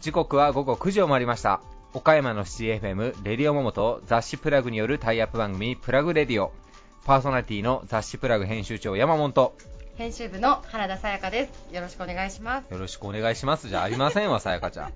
時刻は午後9時を回りました。岡山のシティ FM レディオモモと雑誌プラグによるタイアップ番組プラグレディオ。パーソナリティの雑誌プラグ編集長山本。と編集部の原田さやかです。よろしくお願いします。よろしくお願いします。じゃありませんわさやかちゃん。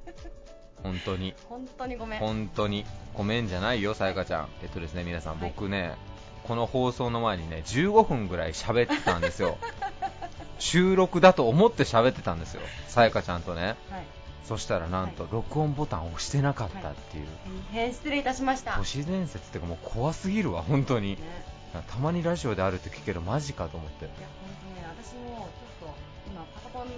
本当に。本当にごめん。本当に。ごめんじゃないよさやかちゃん。えっとですね皆さん僕ね、この放送の前にね15分ぐらい喋ってたんですよ。収録だと思って喋ってたんですよ。さやかちゃんとね。はい。そしたらなんと録音ボタンを押してなかったっていう、大変失礼いたしました。都市伝説っていうかもう怖すぎるわ本当に。ね。たまにラジオであるって聞くけどマジかと思って。いや本当にね私もちょっと今パソコンで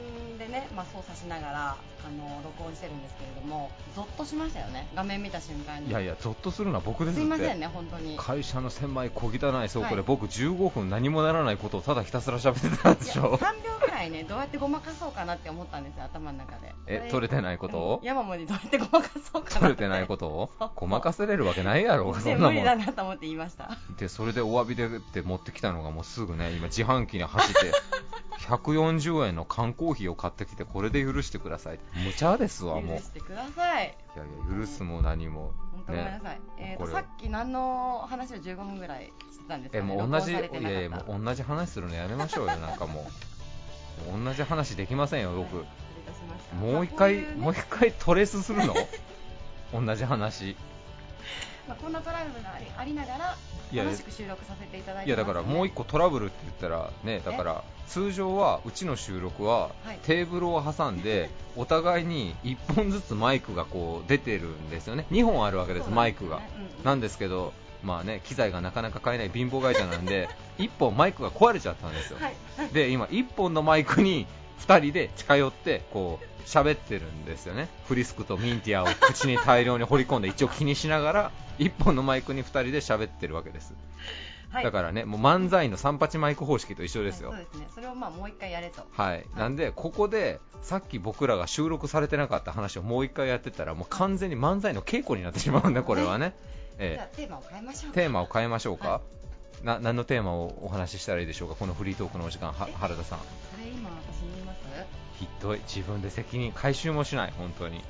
ね、まあ、操作しながらあの録音してるんですけれどもゾッとしましたよね。画面見た瞬間に。いやいやゾッとするのは僕ですすいませんね本当に。会社の狭い小汚い倉庫ではい。僕15分何もならないことをただひたすら喋ってたんでしょ3秒ぐらいねどうやってごまかそうかなって思ったんですよ頭の中で。え取れてないこと？をうん山本にどうやってごまかそうかな取れてないこと？をごまかせれるわけないやろ そでんなもん。無理だなと思って言いました。でそれでお詫びでって持ってきたのがもうすぐね今自販機に走って 140円の缶コーヒーを買ってきてこれで許してください。無茶ですわもう。い許してください。やいや許すも何も本当ごめんなさい、えーことれさっき何の話を15分ぐらいしてたんですか、えね、もう同じいやいやもう同じ話するのやめましょうよなんかもう。同じ話できませんよ僕、はいもう一回、まあこういうね。もう一回トレースするの？同じ話。まあ、こんなトラブルがありながら楽しく収録させていただいいてます、ね、やだからもう一個トラブルって言ったらねだから通常はうちの収録ははい。テーブルを挟んでお互いに1本ずつマイクがこう出てるんですよね。2本あるわけですマイクが。なんですけどまあね機材がなかなか買えない貧乏会社なんで1本マイクが壊れちゃったんですよ。で今1本のマイクに2人で近寄ってこう喋ってるんですよね。フリスクとミンティアを口に大量に掘り込んで一応気にしながら1本のマイクに2人で喋ってるわけですはい。だからねもう漫才の3八マイク方式と一緒ですよ。はいそうですね。それをまあもう一回やれと。はい、なんでここでさっき僕らが収録されてなかった話をもう一回やってたらもう完全に漫才の稽古になってしまうんでこれはね、じえゃあテーマを変えましょうえテーマを変えましょうか、はな何のテーマをお話ししたらいいでしょうかこのフリートークのお時間はえ原田さん。それ今ひどい。自分で責任回収もしない本当に。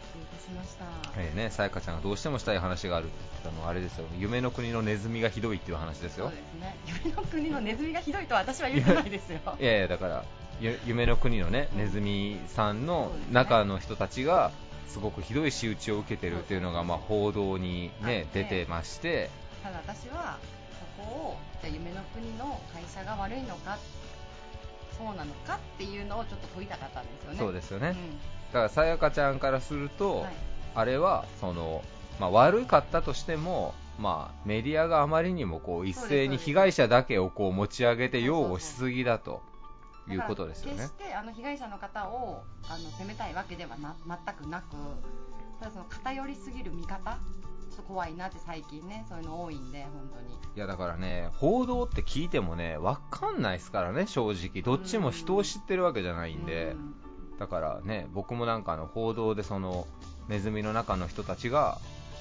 しました、えーねさやかちゃんがどうしてもしたい話があるって言ってたのはあれですよ。夢の国のネズミがひどいっていう話ですそうよですね。夢の国のネズミがひどいとは私は言ってないですよ。いやいやだからゆ夢の国のねネズミさんの中の人たちがすごくひどい仕打ちを受けてるっていうのがまあ報道にねはい出てまして。ただ私はそこをじゃあ夢の国の会社が悪いのかそうなのかっていうのをちょっと問いたかったんですよね。そうですよね。うん。だからさやかちゃんからするとはい。あれはそのまあ悪かったとしてもまあメディアがあまりにもこう一斉に被害者だけをこう持ち上げて擁護しすぎだということですよね。決してあの被害者の方をあの責めたいわけではな全くなくただその偏りすぎる見方ちょっと怖いなって最近ねそういうの多いんで本当に。いやだからね報道って聞いてもねわかんないですからね正直。どっちも人を知ってるわけじゃないんで、うん。だからね僕もなんかあの報道でそのネズミの中の人たちが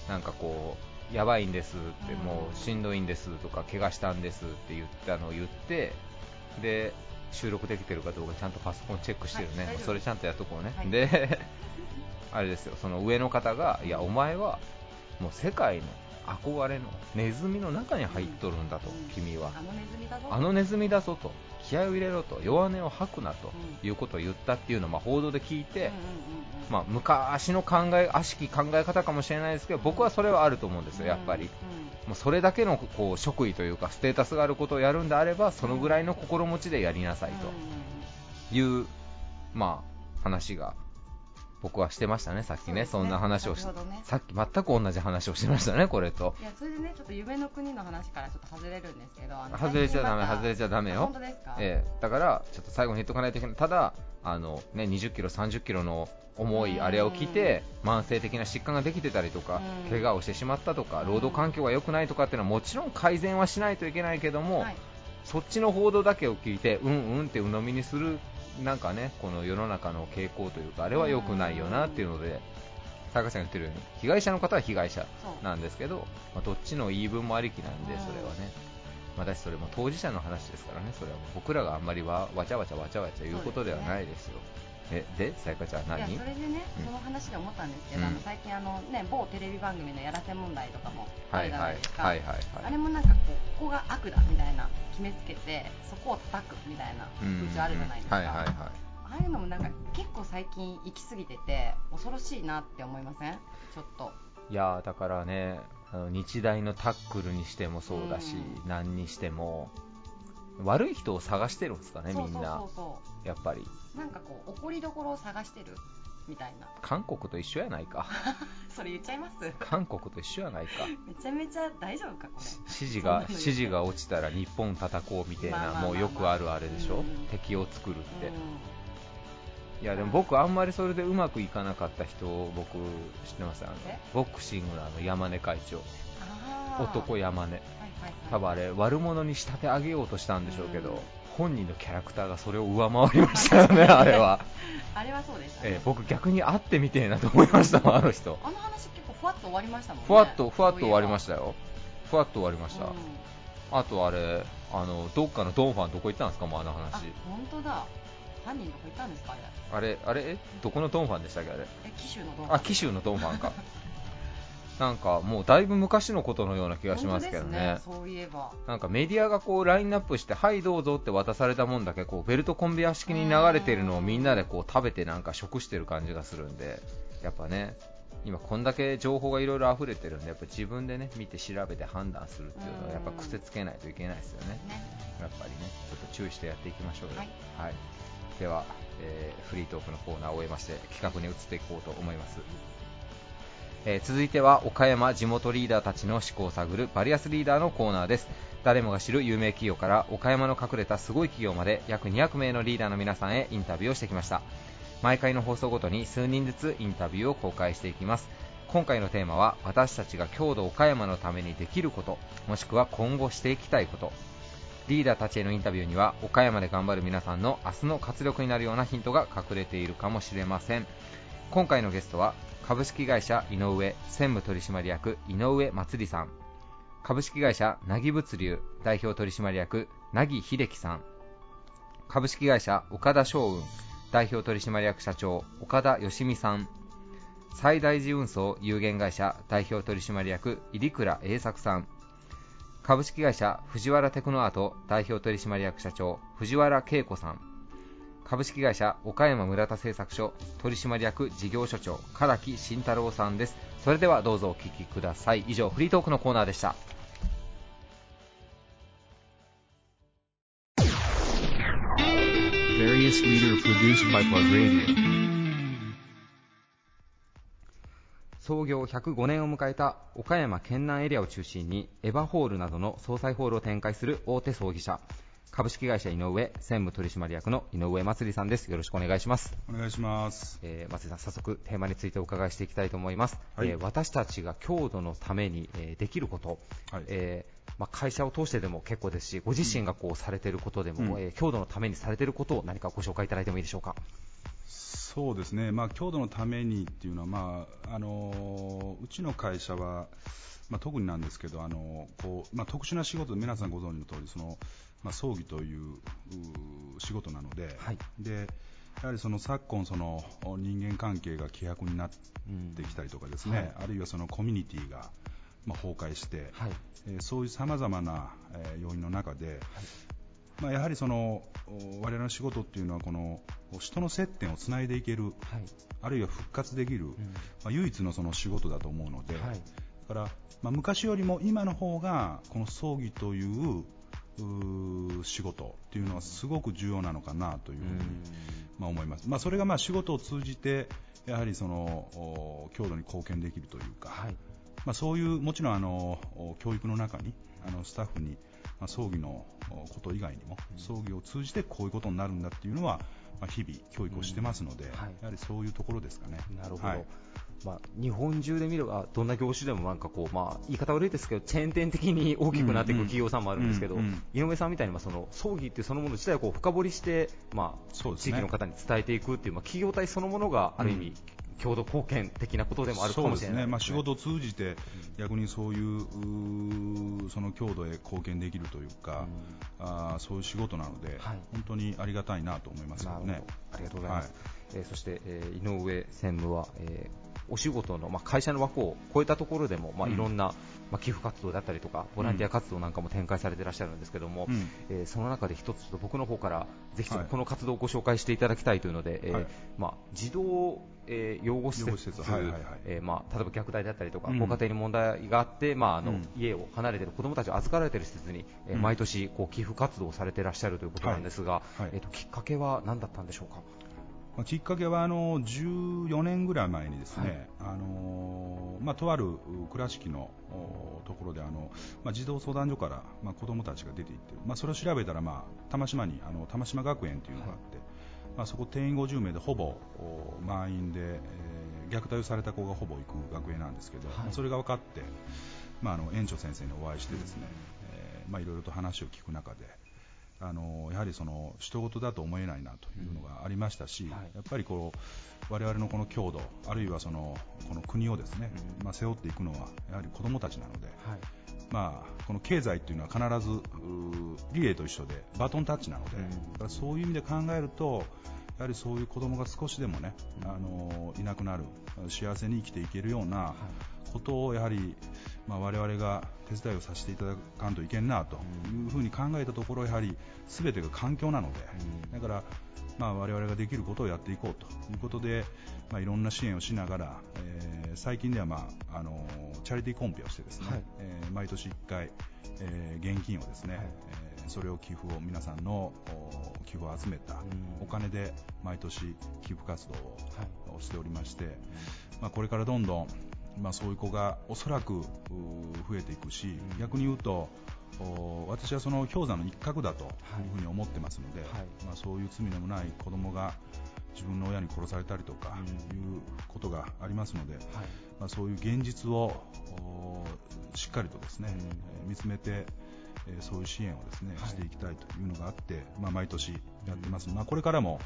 なんかこうやばいんですって、うん。もうしんどいんですとか怪我したんですって言ったのを言ってで収録できてるかどうかちゃんとパソコンチェックしてるね、はいそれちゃんとやっとこうね、はい。であれですよその上の方がいやお前はもう世界の憧れのネズミの中に入っとるんだと、うん。君は。あのネズミだぞ。あのネズミだぞと。気合を入れろと。弱音を吐くなとうんいうことを言ったっていうのをまあ報道で聞いて、まあ、昔の考え悪しき考え方かもしれないですけど僕はそれはあると思うんですよ、やっぱり、うんもうそれだけのこう職位というかステータスがあることをやるんであればそのぐらいの心持ちでやりなさいという、まあ、話が僕はしてましたね、さっきね、ね。そんな話をしね。さっき全く同じ話をしてましたね、これと。いやそれでねちょっと夢の国の話からちょっと外れるんですけど外れちゃダメ、最近また外れちゃダメよ。本。当ですか、ええだから、ちょっと最後に言っとかないといけない、ただ、あのね、20キロ、30キロの重いあれを着て、慢性的な疾患ができてたりとか、うん。怪我をしてしまったとか、うん。労働環境が良くないとかっていうのはもちろん改善はしないといけないけども、はい。そっちの報道だけを聞いて、うんうんって鵜呑みにする、なんかね、この世の中の傾向というか、あれは良くないよなっていうので、高橋さんが言ってるように、被害者の方は被害者なんですけど、まあ、どっちの言い分もありきなんで、うん。それはね。私それも当事者の話ですからねそれは僕らがあんまりわわちゃわちゃわちゃわちゃ言うことではないですよえでさやかちゃん何？いやそれでね、うん。その話で思ったんですけど、うん。あの最近あの、ね、某テレビ番組のやらせ問題とかもあるじゃはいはないいですか、はいはいあれもなんかこうここが悪だみたいな決めつけてそこを叩くみたいな風潮あるじゃないですか、はいはいはい。ああいうのもなんか結構最近行き過ぎてて恐ろしいなって思いません？ちょっと。いやーだからねあの日大のタックルにしてもそうだし、うん。何にしても。悪い人を探してるんですかねみんな。そうそうそうそやっぱり。うなんかこう怒りどころを探してるみたいな。韓国と一緒やないか。それ言っちゃいます？韓国と一緒やないか。めちゃめちゃ大丈夫かこれ。指示が指示が落ちたら日本叩こうみたいなもうよくあるあれでしょ、うん敵を作るって、うん。いやでも僕あんまりそれでうまくいかなかった人を僕知ってます？あのえ？ボクシングのあの山根会長。男山根。はいはいはい。多分あれ悪者に仕立て上げようとしたんでしょうけど、うん本人のキャラクターがそれを上回りましたよね あれは、あれはそうでしたね、えー僕逆に会ってみてえなと思いましたもん あの人。あの話結構ふわっと終わりましたもんねふわっとふわっと終わりまししたよ。ふわっと終わりました、あとあれあのどっかのドンファンどこ行ったんですかもうあのあ話本当だ。犯人どこ行ったんですかあれ。あれあれえどこのドンファンでしたっけあれ。え紀州のどうあ紀州のドンファンか なんかもうだいぶ昔のことのような気がしますけどね。ねそういえば。なんかメディアがこうラインナップして、はいどうぞって渡されたもんだけこうベルトコンベヤ式に流れてるのをみんなでこう食べてなんか食してる感じがするんで、やっぱね、今こんだけ情報がいろいろ溢れてるんで、やっぱ自分でね見て調べて判断するっていうのはやっぱ癖つけないといけないですよね。ね。やっぱりね、ちょっと注意してやっていきましょうよ。はい。はい。では、えーフリートークのコーナーを終えまして企画に移っていこうと思います。えー続いては岡山地元リーダーたちの思考を探るバリアスリーダーのコーナーです。誰もが知る有名企業から岡山の隠れたすごい企業まで約200名のリーダーの皆さんへインタビューをしてきました。毎回の放送ごとに数人ずつインタビューを公開していきます。今回のテーマは私たちが郷土岡山のためにできることもしくは今後していきたいこと。リーダーたちへのインタビューには岡山で頑張る皆さんの明日の活力になるようなヒントが隠れているかもしれません。今回のゲストは株式会社井上専務取締役井上祭さん。株式会社なぎ物流代表取締役なぎ秀樹さん。株式会社岡田商運代表取締役社長岡田義美さん。最大寺運送有限会社代表取締役入倉栄作さん。株式会社藤原テクノアート代表取締役社長藤原恵子さん。株式会社岡山村田製作所取締役事業所長唐木慎太郎さんです。それではどうぞお聞きください。以上フリートークのコーナーでした.創業105年を迎えた岡山県南エリアを中心にエヴァホールなどの総裁ホールを展開する大手葬儀社株式会社井上専務取締役の井上祭さんです。よろしくお願いします。お願いします。えー、松井さん、早速テーマについてお伺いしていきたいと思います、はい。えー私たちが郷土のために、えーできること、はい。えーまあ、会社を通してでも結構ですしご自身がこうされていることでも、うん。えー郷土のためにされていることを何かご紹介いただいてもいいでしょうか？そうですね、まあ、郷土のためにっていうのは、まああのうちの会社は、まあ、特になんですけど、あのこうまあ、特殊な仕事で皆さんご存知の通りその、まあ、葬儀というう仕事なので,、はい。でやはりその昨今その、人間関係が希薄になってきたりとかですね、はい。あるいはそのコミュニティが、まあ、崩壊して、はい。えーそういうさまざまな、えー要因の中で、まあ、やはりそのお我々の仕事っていうのはこの人の接点をつないでいけるはい。あるいは復活できる、うん。まあ、唯一のその仕事だと思うので、はい。だから、まあ、昔よりも今の方がこの葬儀という仕事っていうのはすごく重要なのかなというふうに、まあ、思います、まあ、それがまあ仕事を通じてやはりそのお郷土に貢献できるというか、はい。まあ、そういうもちろんあのお教育の中にあのスタッフに、まあ、葬儀のおこと以外にも、葬儀を通じてこういうことになるんだっていうのは、まあ、日々教育をしてますので、はい。やはりそういうところですかね。なるほど、はいまあ、日本中で見ればどんな業種でもなんかこう、まあ、言い方悪いですけどチェーン店的に 大きくなっていく企業さんもあるんですけど、うんうん。井上さんみたいにまあその葬儀っていうそのもの自体をこう深掘りして、まあ地域の方に伝えていくっていう、まあ、企業体そのものがある意味、共同貢献的なことでもあるかもしれないそうですね、まあ、仕事を通じて逆にそういうその郷土へ貢献できるというか、あーそういう仕事なので、はい。本当にありがたいなと思いますよね。なるほど。ありがとうございます。はい。えーそして、えー井上専務は、えーお仕事の、まあ、会社の枠を超えたところでも、まあ、うん。いろんな、まあ、寄付活動だったりとかボランティア活動なんかも展開されていらっしゃるんですけども、うん。えーその中で一つ僕の方からぜひこの活動をご紹介していただきたいというので、えーはい。まあ、児童、えー養護施設例えば虐待だったりとか、うん。ご家庭に問題があって、まああのうん。家を離れている子どもたちを預かられている施設に、えーうん。毎年こう寄付活動をされていらっしゃるということなんですが、はい。えーときっかけは何だったんでしょうか？まあ、きっかけはあの14年ぐらい前にですね、あのまあ、とあるう倉敷のおところであの、まあ、児童相談所から、まあ、子どもたちが出ていって、まあ、それを調べたら、まあ、玉島にあの玉島学園というのがあって、まあ、そこ定員50名でほぼお満員で、えー虐待をされた子がほぼ行く学園なんですけど、はい。まあそれが分かって、まあ、あの園長先生にお会いしてですね、えーまあ、いろいろと話を聞く中で、あのやはりその人事だと思えないなというのがありましたし、はい。やっぱりこう我々のこの郷土、あるいはそのこの国をですね、うん。まあ、背負っていくのはやはり子どもたちなので、はい。まあ、この経済っていうのは必ずリレーと一緒でバトンタッチなので、そういう意味で考えるとやはりそういう子どもが少しでもね、うん。あのいなくなる幸せに生きていけるようなことをやはり、まあ、我々が手伝いをさせていただかんといけんなというふうに考えたところやはり全てが環境なので、うん。だから、まあ、我々ができることをやっていこうと。いうことで、まあ、いろんな支援をしながら、えー最近では、まあ、あのチャリティーコンペをしてですね、はい。えー毎年1回、えー現金をですね、はい。えーそれを寄付を皆さんのお寄付を集めたうん。お金で毎年寄付活動をしておりまして、まあ、これからどんどん、まあ、そういう子がおそらく増えていくし、うん。逆に言うとお私はその氷山の一角だというふうに思ってますので、はい。まあ、そういう罪のもない子供が自分の親に殺されたりとかうん。いうことがありますので、はい。まあ、そういう現実をおしっかりとですね、見つめて、えーそういう支援をですね、はい。していきたいというのがあって、まあ、毎年やってます、まあ、これからも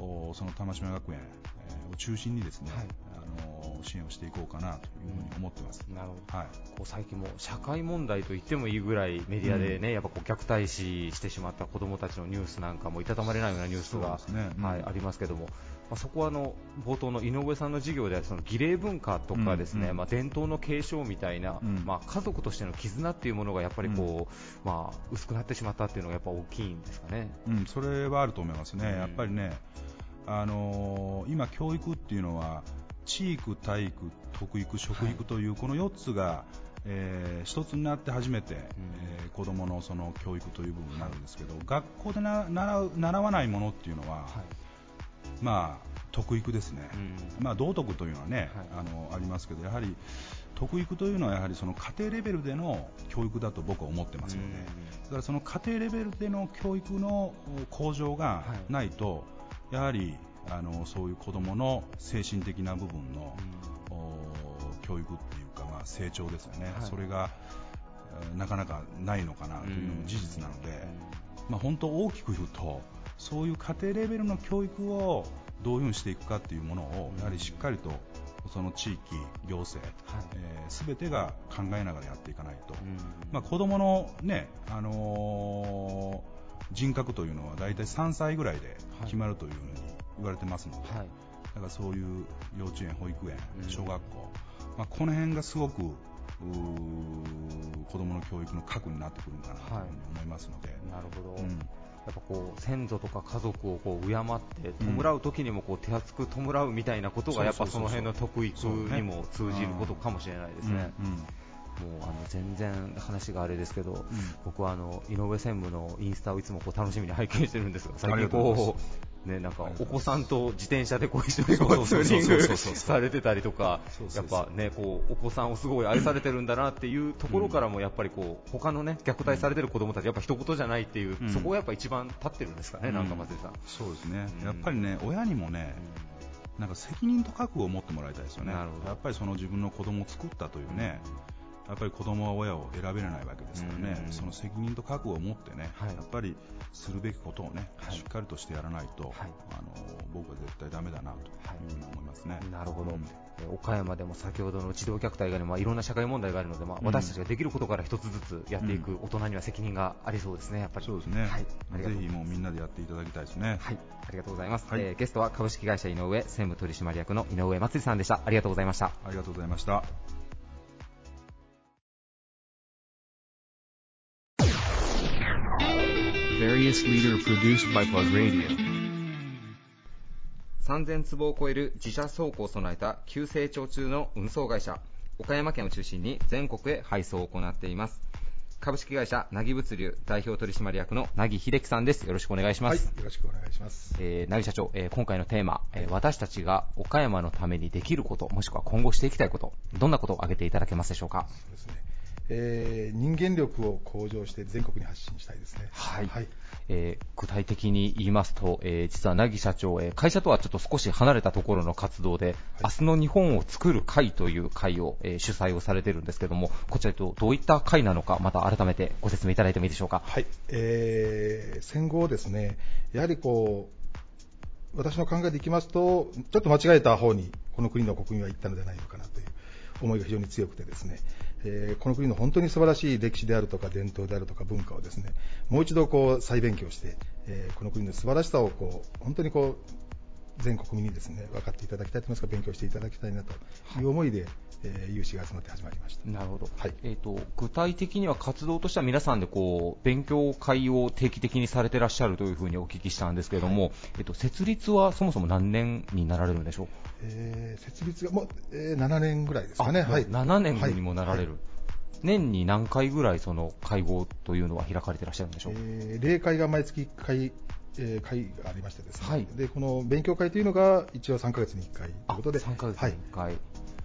おその玉島学園、えーを中心にですね、はい。あの支援をしていこうかなというふうに思ってます。なるほど。はい。こう最近も社会問題と言ってもいいぐらいメディアでね、やっぱこう虐待死してしまった子どもたちのニュースなんかもいたたまれないようなニュースが、ね。うん。はい、ありますけども、まあ、そこはあの冒頭の井上さんの授業ではその儀礼文化とかですね、うんうんまあ、伝統の継承みたいな、うん。まあ、家族としての絆っていうものがやっぱりこう、まあ、薄くなってしまったっていうのがやっぱ大きいんですかね。うん、それはあると思いますね、うん。やっぱりね、あのー今、教育っていうのは、地域、体育、徳育、食育というこの4つが、えー一つになって初めて、えー子どものその教育という部分になるんですけど、学校でな習う習わないものっていうのは、はいまあ、徳育ですね、うん。まあ、道徳というのはね、はい。あのありますけど、やはり徳育というのはやはりその家庭レベルでの教育だと僕は思ってますので。だからその家庭レベルでの教育の向上がないと、やはりあのそういう子どもの精神的な部分の、お教育っていうか、まあ、成長ですよね、はい。それが、えーなかなかないのかなというのも事実なので、まあ、本当大きく言うとそういう家庭レベルの教育をどういうふうにしていくかっていうものをやはりしっかりとその地域、行政、はい。えー全てが考えながらやっていかないと。うん。まあ、子供の、ねあのー人格というのは大体3歳ぐらいで決まるというふうに言われてますので、はい。だからそういう幼稚園、保育園うん、小学校、まあ、この辺がすごく子供の教育の核になってくるのかなと思いますので、なるほど、うんやっぱこう先祖とか家族をこう敬って弔う時にもこう手厚く弔うみたいなことがやっぱその辺の徳育にも通じることかもしれないですね。うんうんもうあの全然話があれですけど、僕はあの井上専務のインスタをいつもこう楽しみに拝見してるんですが、最近こうねなんかお子さんと自転車でこう一緒にこうツーリングされてたりとかやっぱねこうお子さんをすごい愛されてるんだなっていうところからもやっぱりこう他のね虐待されてる子供たちやっぱ一言じゃないっていう、うん。そこがやっぱ一番立ってるんですかね、なんか松井さん。そうですね、うん。やっぱりね、親にもね、なんか責任と覚悟を持ってもらいたいですよね、やっぱりその自分の子供を作ったというね、やっぱり子供は親を選べれないわけですからね、うん。その責任と覚悟を持ってね、はい。やっぱりするべきことをね、はい。しっかりとしてやらないと、はい。あの僕は絶対ダメだなというふうに思いますね。なるほど、うん。えー岡山でも先ほどの児童虐待以外にも、まあ、いろんな社会問題があるので、まあ、うん。私たちができることから一つずつやっていく大人には責任がありそうですね、やっぱり。そうですね、はい、ぜひもうみんなでやっていただきたいですね。はい、ありがとうございます、はい。えーゲストは株式会社井上専務取締役の井上祭さんでした。ありがとうございました。ありがとうございました。Various leader produced by Plug Radio. 3000坪を超える自社倉庫を備えた急成長中の運送会社岡山県を中心に全国へ配送を行っています株式会社なぎ物流代表取締役のなぎ秀樹さんですよろしくお願いしまはい、す、よろしくお願いします。えー、なぎ社長、えー今回のテーマ、えー私たちが岡山のためにできることもしくは今後していきたいことどんなことを挙げていただけますでしょうか？そうですね。えー人間力を向上して全国に発信したいですね。はいはい。えー具体的に言いますと、えー実は凪社長、えー会社とはちょっと少し離れたところの活動で、明日の日本を作る会という会を、えー主催をされているんですけども、こちらとどういった会なのか、また改めてご説明いただいてもいいでしょうか？はい。えー戦後ですね、やはりこう、私の考えでいきますと、ちょっと間違えた方に、この国の国民は行ったのではないのかなという思いが非常に強くてですね、えーこの国の本当に素晴らしい歴史であるとか伝統であるとか文化をですね、もう一度こう再勉強して、えーこの国の素晴らしさをこう、本当にこう、全国民にですね、分かっていただきたいと言いますか、勉強していただきたいなという思いで、えー有志が集まって始まりました。なるほど、はい。えー、と具体的には活動としては皆さんでこう勉強会を定期的にされてらっしゃるというふうにお聞きしたんですけれども、えー、と設立はそもそも何年になられるんでしょう？えー設立がもう、えー7年ぐらいですかね。あはい。7年にもなられる、はい。年に何回ぐらいその会合というのは開かれてらっしゃるんでしょう、えー例会が毎月1回、えー会がありましてですね、はい。でこの勉強会というのが一応3ヶ月に1回ということで、3ヶ月はいに、1回、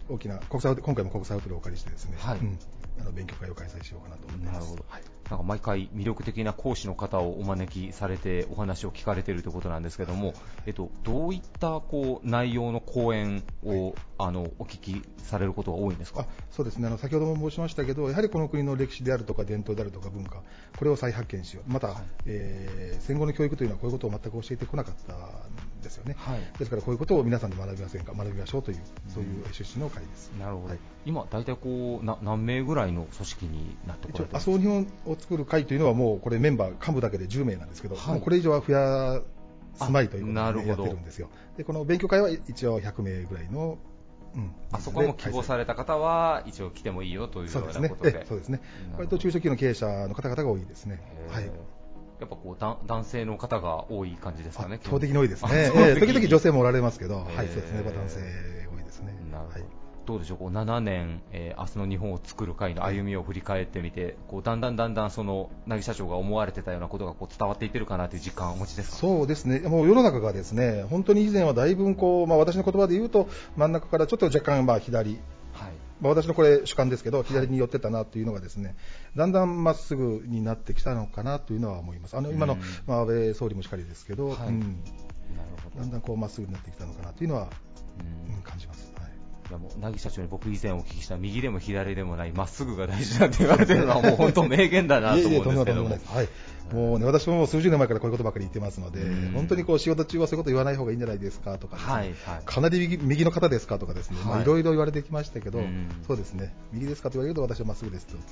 大きな国際今回も国際ホテルをお借りしてですね、はい。うん。あの勉強会を開催しようかなと思っています。なるほど。はいなんか毎回魅力的な講師の方をお招きされてお話を聞かれているということなんですけども、えっと、どういったこう内容の講演を、あのお聞きされることが多いんですか？あそうですね。あの先ほども申しましたけど、やはりこの国の歴史であるとか伝統であるとか文化、これを再発見しよう、また、えー戦後の教育というのはこういうことを全く教えてこなかったんですよね、はい。ですからこういうことを皆さんで学びませんか、学びましょうという、そういう趣旨の会です。なるほど、はい。今、大体こうな何名ぐらいの組織になってこられてます麻生日本を作る会というのはもうこれメンバー幹部だけで10名なんですけど、はい。これ以上は増やすまいということで、あなるほど。やってるんですよ。でこの勉強会は一応100名ぐらいの、うん、あそこも希望された方は一応来てもいいよというようそうですね。なことでええそうですね。割と中小企業の経営者の方々が多いですね。はい。やっぱこうだ男性の方が多い感じですかね圧倒的に多いですね、時々女性もおられますけど、はい、そうですね、やっぱ男性多いですね。なるほど、はいどうでしょう、こう7年、えー明日の日本を作る会の歩みを振り返ってみて、こうだんだんだんだんその凪社長が思われてたようなことがこう伝わっていってるかなという実感をお持ちですか？そうですね、もう世の中がですね、本当に以前はだいぶこう、まあ、私の言葉で言うと、真ん中からちょっと若干まあ左、はい。まあ、私のこれ主観ですけど、左に寄ってたなというのがですね、だんだんまっすぐになってきたのかなというのは思います。あの今の、うん。まあ、安倍総理もしかりですけど、だんだんこうまっすぐになってきたのかなというのは、うんうん。感じます。いやもうなぎ社長に僕以前お聞きした右でも左でもないまっすぐが大事だって言われてるのはもう本当名言だなと思うんですけどもとんでもないです。はい。もうね、私も数十年前からこういうことばかり言ってますのでうん、本当にこう仕事中はそういうこと言わない方がいいんじゃないですかとかね、はいはい。かなり右右の方ですかとかですね、まはいろいろ言われてきましたけどうん、そうですね、右ですかと言われると私はまっすぐですとね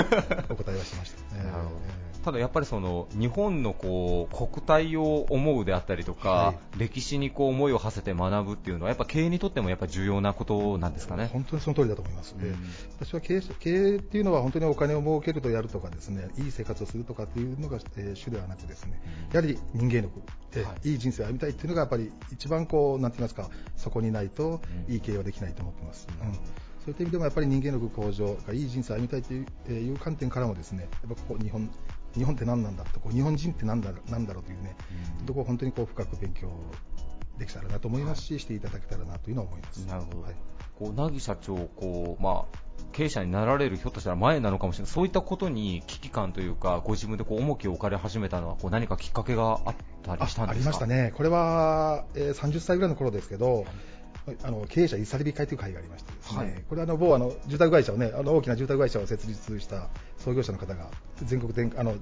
お答えはしました。えーなるほど。ただやっぱりその日本のこう国体を思うであったりとか、は歴史にこう思いを馳せて学ぶっていうのはやっぱ経営にとってもやっぱ重要なことなんですかね。本当にその通りだと思います、でうん。私は経営経営っていうのは本当にお金を儲けるとやるとかですねいい生活をするとかっていうのが、えー主ではなくですねやはり人間力、えい。い、い人生を歩みたいっていうのがやっぱり一番こうなんて言いますかそこにないとうん。いい経営はできないと思ってます、うんうん。そういった意味でもやっぱり人間力向上がいい人生を歩みたいという,、観点からもですねやっぱここ日本日本って何なんだとこう日本人って何だなんだろうというね、うん。とこ本当にこう深く勉強できたらなと思いますし、していただけたらなというのは思います。なるほど、はいこう凪社長こう、まあ、経営者になられるひょっとしたら前なのかもしれない。そういったことに危機感というかご自分でこう重きを置かれ始めたのはこう何かきっかけがあったりしたんですか？あありましたね、これは、えー30歳ぐらいの頃ですけど、あの経営者いさりび会という会がありましてですね、はい。これはあの某あの住宅会社をね、あの大きな住宅会社を設立した創業者の方が全国であの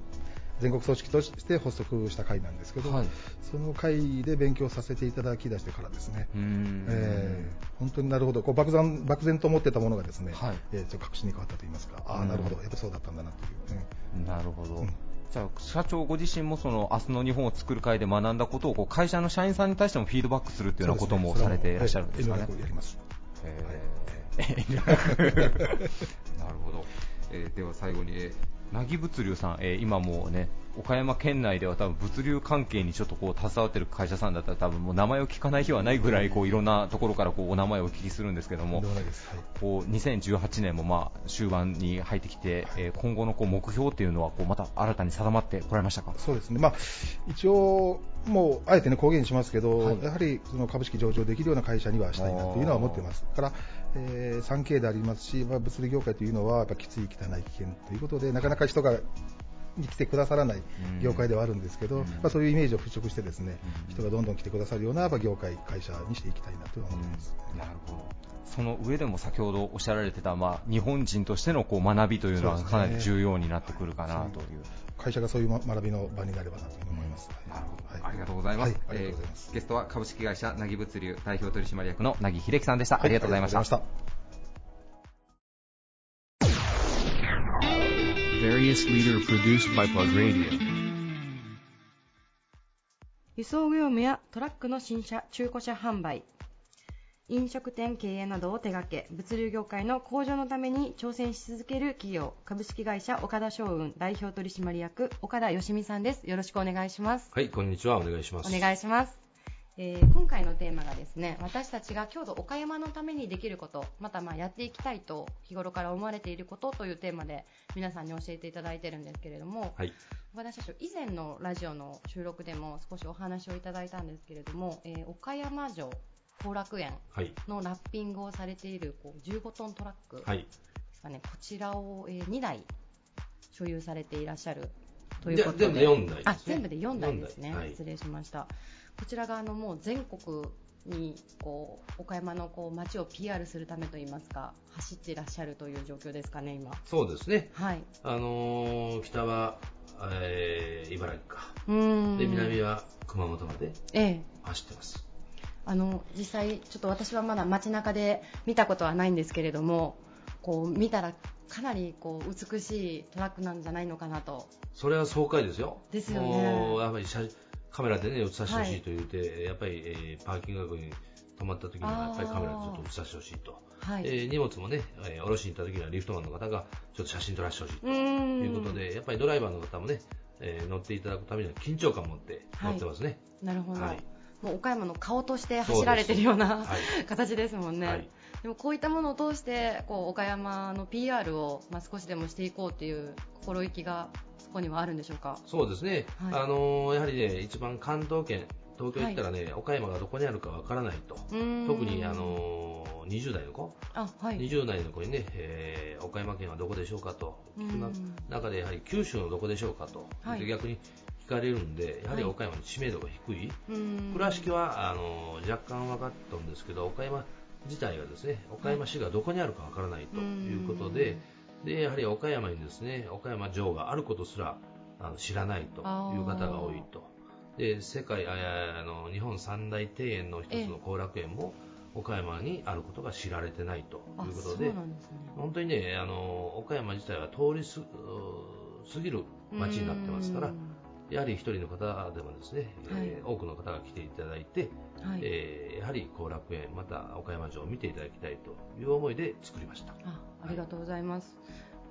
全国組織として発足した会なんですけど、はい。その会で勉強させていただき出してからですね、えー本当になるほど、こう漠然漠然と思ってたものがですね、はい。えーちょっと確信に変わったといいますか、ああ、うん。なるほど、やっぱそうだったんだなという、うんなるほど。うん。じゃあ、社長ご自身もその明日の日本を作る会で学んだことをこう会社の社員さんに対してもフィードバックするっていうようなこともされていらっしゃるんですかね。やります。なるほど、えーでは最後に、えー、なぎ物流さん、えー今もうね岡山県内では多分物流関係にちょっとこう携わってる会社さんだったら多分もう名前を聞かない日はないぐらいこういろんなところからこうお名前をお聞きするんですけどもこう2018年もまあ終盤に入ってきて、えー今後のこう目標っていうのはこうまた新たに定まってこられましたか？そうですね、まあ、一応、もうあえて、ね、公言しますけど、はいやはりその株式上場できるような会社にはしたいなというのは思っています、だから、えー、産経でありますし、まあ、物流業界というのは、やっぱきつい、汚い、危険ということで、なかなか人がに来てくださらない業界ではあるんですけど、うん。まあ、そういうイメージを払拭して、ですねうん。人がどんどん来てくださるようなやっぱ業界、会社にしていきたいなと思ってます。なるほど。その上でも先ほどおっしゃられてた、まあ、日本人としてのこう学びというのはかなり重要になってくるかなという。会社がそういう学びの場になればなと思います。なるほど、はいありがとうございます。はいありがとうございますえーゲストは株式会社なぎ物流代表取締役のなぎ秀樹さんでした。ありがとうございました。ありがとうございました Various leader produced by Plug Radio. 輸送業務やトラックの新車中古車販売飲食店経営などを手掛け物流業界の向上のために挑戦し続ける企業株式会社岡田商運代表取締役岡田義美さんですよろしくお願いしますはい、こんにちは。お願いします。お願いします、えー今回のテーマがですね私たちが郷土岡山のためにできることまたまあやっていきたいと日頃から思われていることというテーマで皆さんに教えていただいてるんですけれども、はい。岡田社長以前のラジオの収録でも少しお話をいただいたんですけれども、えー岡山城後楽園はい。のラッピングをされているこう15トントラックはい。ですかね、こちらを、えー2台所有されていらっしゃるということで。で全部で4台ですね。あ全部で4台ですね、4台。はい。失礼しました。こちらがあのもう全国にこう岡山のこう街を PR するためといいますか走っていらっしゃるという状況ですかね今。そうですね。はい。あのー北は、えー茨城か。で、南は熊本までええ。走ってます。あの実際、ちょっと私はまだ街中で見たことはないんですけれどもこう見たらかなりこう美しいトラックなんじゃないのかなと。それは爽快ですよ。ですよね。やっぱり写カメラでね、映させてほしいと言って、やっぱり、えーパーキング学に止まった時には、やっぱりカメラでちょっと映させてほしいと。はい、えー荷物もね、えー下ろしに行った時にはリフトマンの方がちょっと写真撮らせてほしいと。いうことで、やっぱりドライバーの方もね、えー乗っていただくためには緊張感を持って乗ってますね。なるほど、はいもう岡山の顔として走られてるようなはい。形ですもんね、はい。でもこういったものを通してこう岡山の PR を、まあ、少しでもしていこうという心意気がそこにはあるんでしょうか？そうですね、はい。あのーやはりね、一番関東圏、東京行ったらね、岡山がどこにあるかわからないと、特に、あのー20代の子、あはい。20代の子にね、えー岡山県はどこでしょうかと。聞く中で、やはり九州のどこでしょうかと、はい。で逆に聞かれるんで、やはりはい。岡山の知名度が低い、倉敷はあのー若干分かったんですけど、岡山自体がですね、岡山市がどこにあるかわからないとい。うことで、でやはり岡山にですね、岡山城があることすらあの知らないという方が多いと。で世界ああの日本三大庭園の一つの後楽園も岡山にあることが知られてないとあいうことでですね。本当にねあの岡山自体は通りすう過ぎる街になってますからやはり一人の方でもですね、えー多くの方が来ていただいて、はい。えーやはり後楽園また岡山城を見ていただきたいという思いで作りました。あありがとうございます、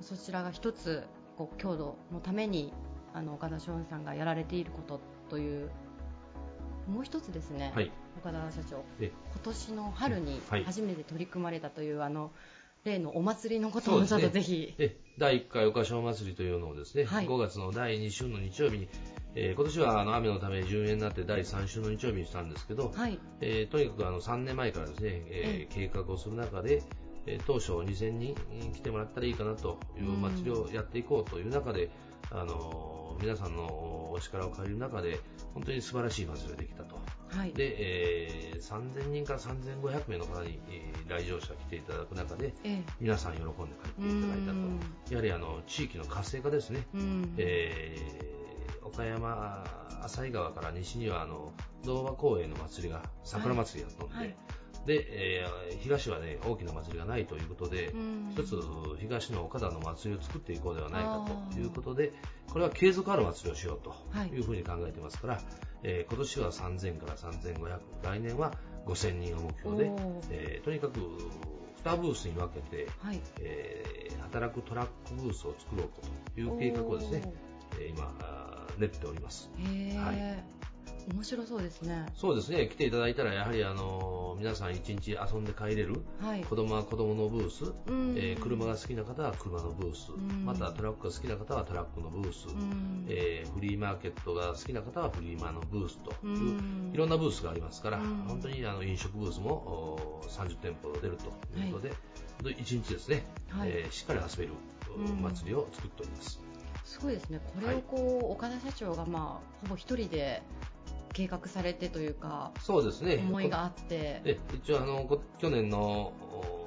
そちらが一つこう郷土のためにあの岡田翔雲さんがやられていることというもう一つですね、はい。岡田社長え今年の春にはい。初めて取り組まれたという、あの例のお祭りのことそうですね。をちょっとぜひ、で第1回岡正祭りというのをですね、はい。5月の第2週の日曜日に、えー今年はあの雨のため順延になって第3週の日曜日にしたんですけど、はい。えーとにかくあの3年前からですね、えー計画をする中で、えー当初2000人来てもらったらいいかなという祭りをやっていこうという中で、あの皆さんのお力を借りる中で、本当に素晴らしい祭りができたと。はい。で、えー3000人から3500名の方に、えー来場者来ていただく中で、ええ。皆さん喜んで帰っていただいたうんと。やはりあの、地域の活性化ですね。うん。えー岡山、浅井川から西にはあの童話公園の祭りが桜祭りやったので、はいで、えー東はね大きな祭りがないということで、うん。一つ東の岡田の祭りを作っていこうではないかということで、これは継続ある祭りをしようとはい。いうふうに考えてますから、えー今年は3000から3500、来年は5000人を目標でえーとにかく2ブースに分けて、はい。えー働くトラックブースを作ろうという計画をですね、えー今、練っております。はい面白そうですね。そうですね、来ていただいたら、やはりあの皆さん一日遊んで帰れる、はい。子供は子供のブース、うん。えー車が好きな方は車のブース、ん。またトラックが好きな方はトラックのブース、うん。えーフリーマーケットが好きな方はフリーマーのブースという、うん。いろんなブースがありますから、うん。本当にあの飲食ブースもお30店舗出るということで、本当に一日ですね、はい。えーしっかり遊べるうん。祭りを作っております。すごいですね。これをこう、岡田社長がまあほぼ一人で計画されてというかそうですね思いがあって。で一応あのこ去年のお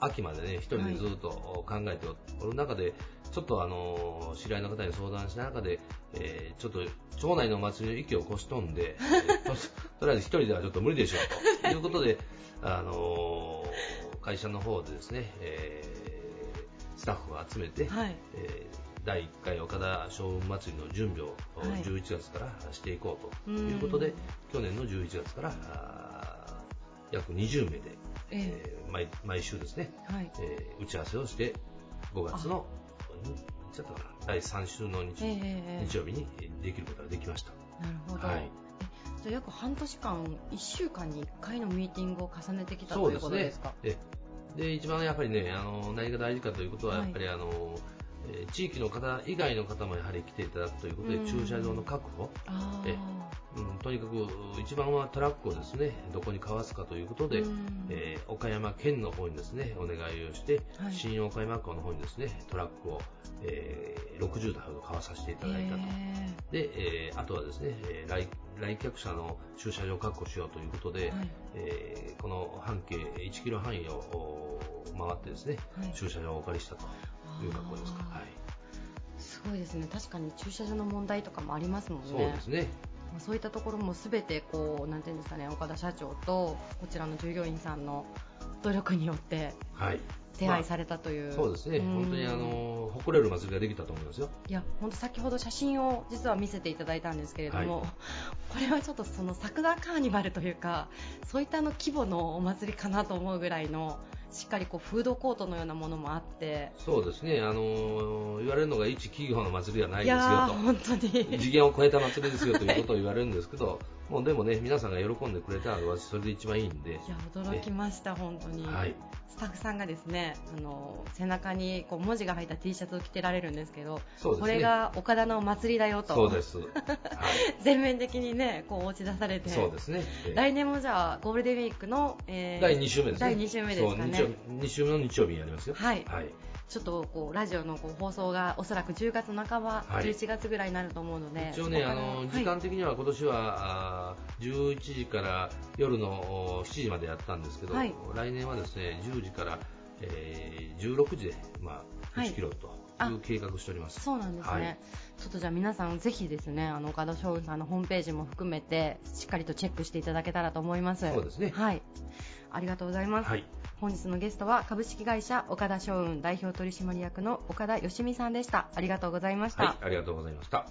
秋までね一人でずっと考えておる中で、ちょっとあの知り合いの方に相談した中で、えーちょっと町内のお祭りの息を越し飛んで、えーととりあえず一人ではちょっと無理でしょうということで、あの会社の方でですね、えースタッフを集めて、はい。えー第1回岡田将軍祭りの準備をはい11月からしていこうということで、うん去年の11月から約20名で、ええー毎毎週ですね、えはい。えー打ち合わせをして5月のちょっと第3週の日,、日曜日にできることができました。なるほど。はいえじゃあ約半年間、1週間に1回のミーティングを重ねてきたということですか？えで一番やっぱりねあの何が大事かということははいやっぱりあの、えー地域の方以外の方もやはり来ていただくということでうん。駐車場の確保、あえうん、とにかく一番はトラックをですねどこにかわすかということで、うん。えー岡山県の方にですねお願いをして、はい。新岡山港の方にですねトラックを、えー60台ほど買わさせていただいたと。えで、えーあとはですね、えー来来客者の駐車場を確保しようということで、えはい。えーこの半径1キロ範囲をお回ってですね、はい。駐車場をお借りしたという格好ですか。はい。すごいですね。確かに駐車場の問題とかもありますもんね。そうですね。まあそういったところもすべてこうなんていうんですかね岡田社長とこちらの従業員さんの努力によってはい。手配されたという、そうですね。ん本当にあの誇れる祭りができたと思いますよ。いや本当先ほど写真を実は見せていただいたんですけれども、はいこれはちょっとその桜カーニバルというかそういったあの規模のお祭りかなと思うぐらいのしっかりこうフードコートのようなものもあってそうですね。あの言われるのが一企業の祭りではないいですよと。本当に次元を超えた祭りですよということを言われるんですけど、もうでもね、皆さんが喜んでくれたら私それで一番いいんでい、や驚きました本当に、はい。スタッフさんがですねあの背中にこう文字が入った T シャツを着てられるんですけどね。これが岡田のお祭りだよとそうです。はい。全面的にねこう打ち出されてそうですね。ええ来年もじゃあゴールデンウィークの、えー第2週目ですね。第2週目ですかねそう、日曜2週目の日曜日にやりますよ。はいはい。ちょっとこうラジオのこう放送がおそらく10月半ば、はい。11月ぐらいになると思うので一応ね、あの、はい。時間的には今年は、あー11時から夜のお7時までやったんですけど、はい。来年はですね、10時から、えー16時で、まあ、はい。1キロという計画しております。そうなんですね、はい。ちょっとじゃあ皆さんぜひですねあの岡田将軍さんのホームページも含めてしっかりとチェックしていただけたらと思います。そうですね。はい。ありがとうございます、はい。本日のゲストは株式会社岡田将雲代表取締役の岡田義美さんでした。ありがとうございました、はい、ありがとうございました。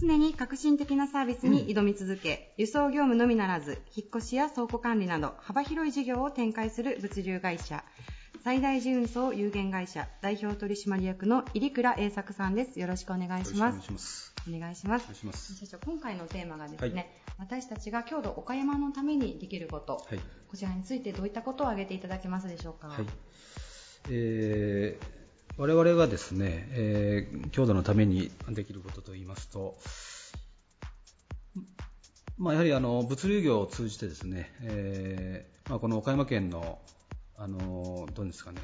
常に革新的なサービスに挑み続け、輸送業務のみならず、引っ越しや倉庫管理など幅広い事業を展開する物流会社、最大寺運送有限会社代表取締役の入倉栄作さんです。よろしくお願いします。お願いしますお願い。します。社長、今回のテーマがですね、はい私たちが郷土岡山のためにできること、はい。こちらについてどういったことを挙げていただけますでしょうか？はい。えー我々がですね、えー郷土のためにできることといいますと、まあ、やはりあの物流業を通じてですね、えーまあ、この岡山県のあのどうですかね。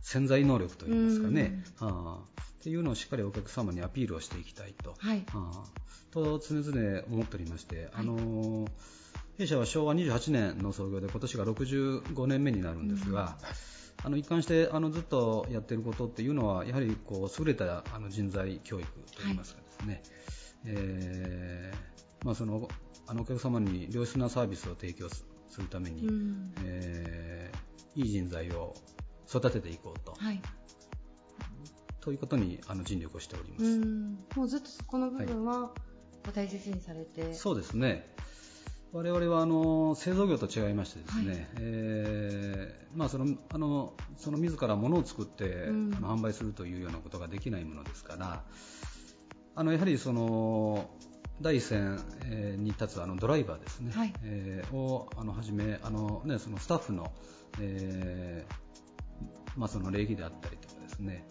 潜在能力といいますかね、あっていうのをしっかりお客様にアピールをしていきたいと、はい。あと常々思っておりまして、あの弊社は昭和28年の創業で今年が65年目になるんですが、あの一貫してあのずっとやっていることっていうのはやはりこう優れたあの人材教育といいますかですね、えーまあ、そのあのお客様に良質なサービスを提供すするために、うんえーいい人材を育てていこうと、はい。ということにあの尽力をしております。うん。もうずっとそこの部分は、ご大切にされて。そうですね。我々はあの製造業と違いましてですね、はいえーまあ、そのあのその自ら物を作って、うんあの販売するというようなことができないものですから、あのやはりその第一線えーに立つあのドライバーですね、はいえーをあのはじめあの、ね、そのスタッフの,、えーまあ、その礼儀であったりとかですね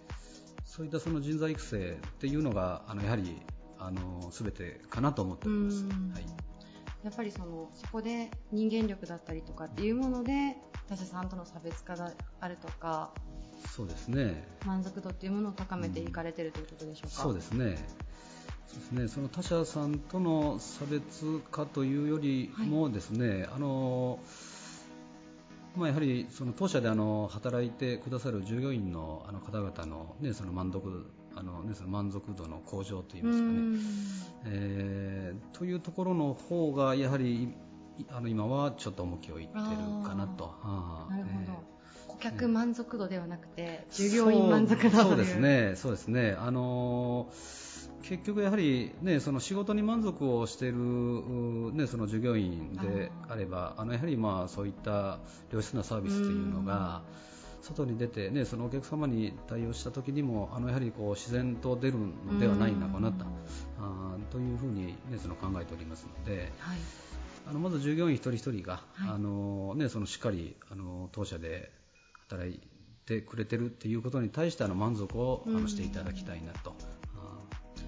そういったその人材育成っていうのがあのやはりあの全てかなと思っております。うんはいやっぱりそのそこで人間力だったりとかっていうもので他社さんとの差別化であるとかそうですね。満足度っていうものを高めていかれてるということでしょうか、そうですね。そうですね。その他社さんとの差別化というよりもですね、あのまあやはりその当社であの働いてくださる従業員のあの方々のねその満足あのねその満足度の向上といいますかね。えーというところの方がやはりいあの今はちょっと重きを置いてるかなと。あーなるほど、え顧客満足度ではなくて従業員満足度というそうそうですね、そうですね。あのー結局やはりね、その仕事に満足をしている、うね、その従業員であれば、あのやはりまあそういった良質なサービスっていうのが、外に出て、ね、そのお客様に対応した時にも、あのやはりこう自然と出るのではないのかなと、あーというふうに、ね、その考えておりますので、はい。あのまず従業員一人一人が、はい。あのね、そのしっかりあの当社で働いてくれてるっていうことに対してあの満足をあうんのしていただきたいなと、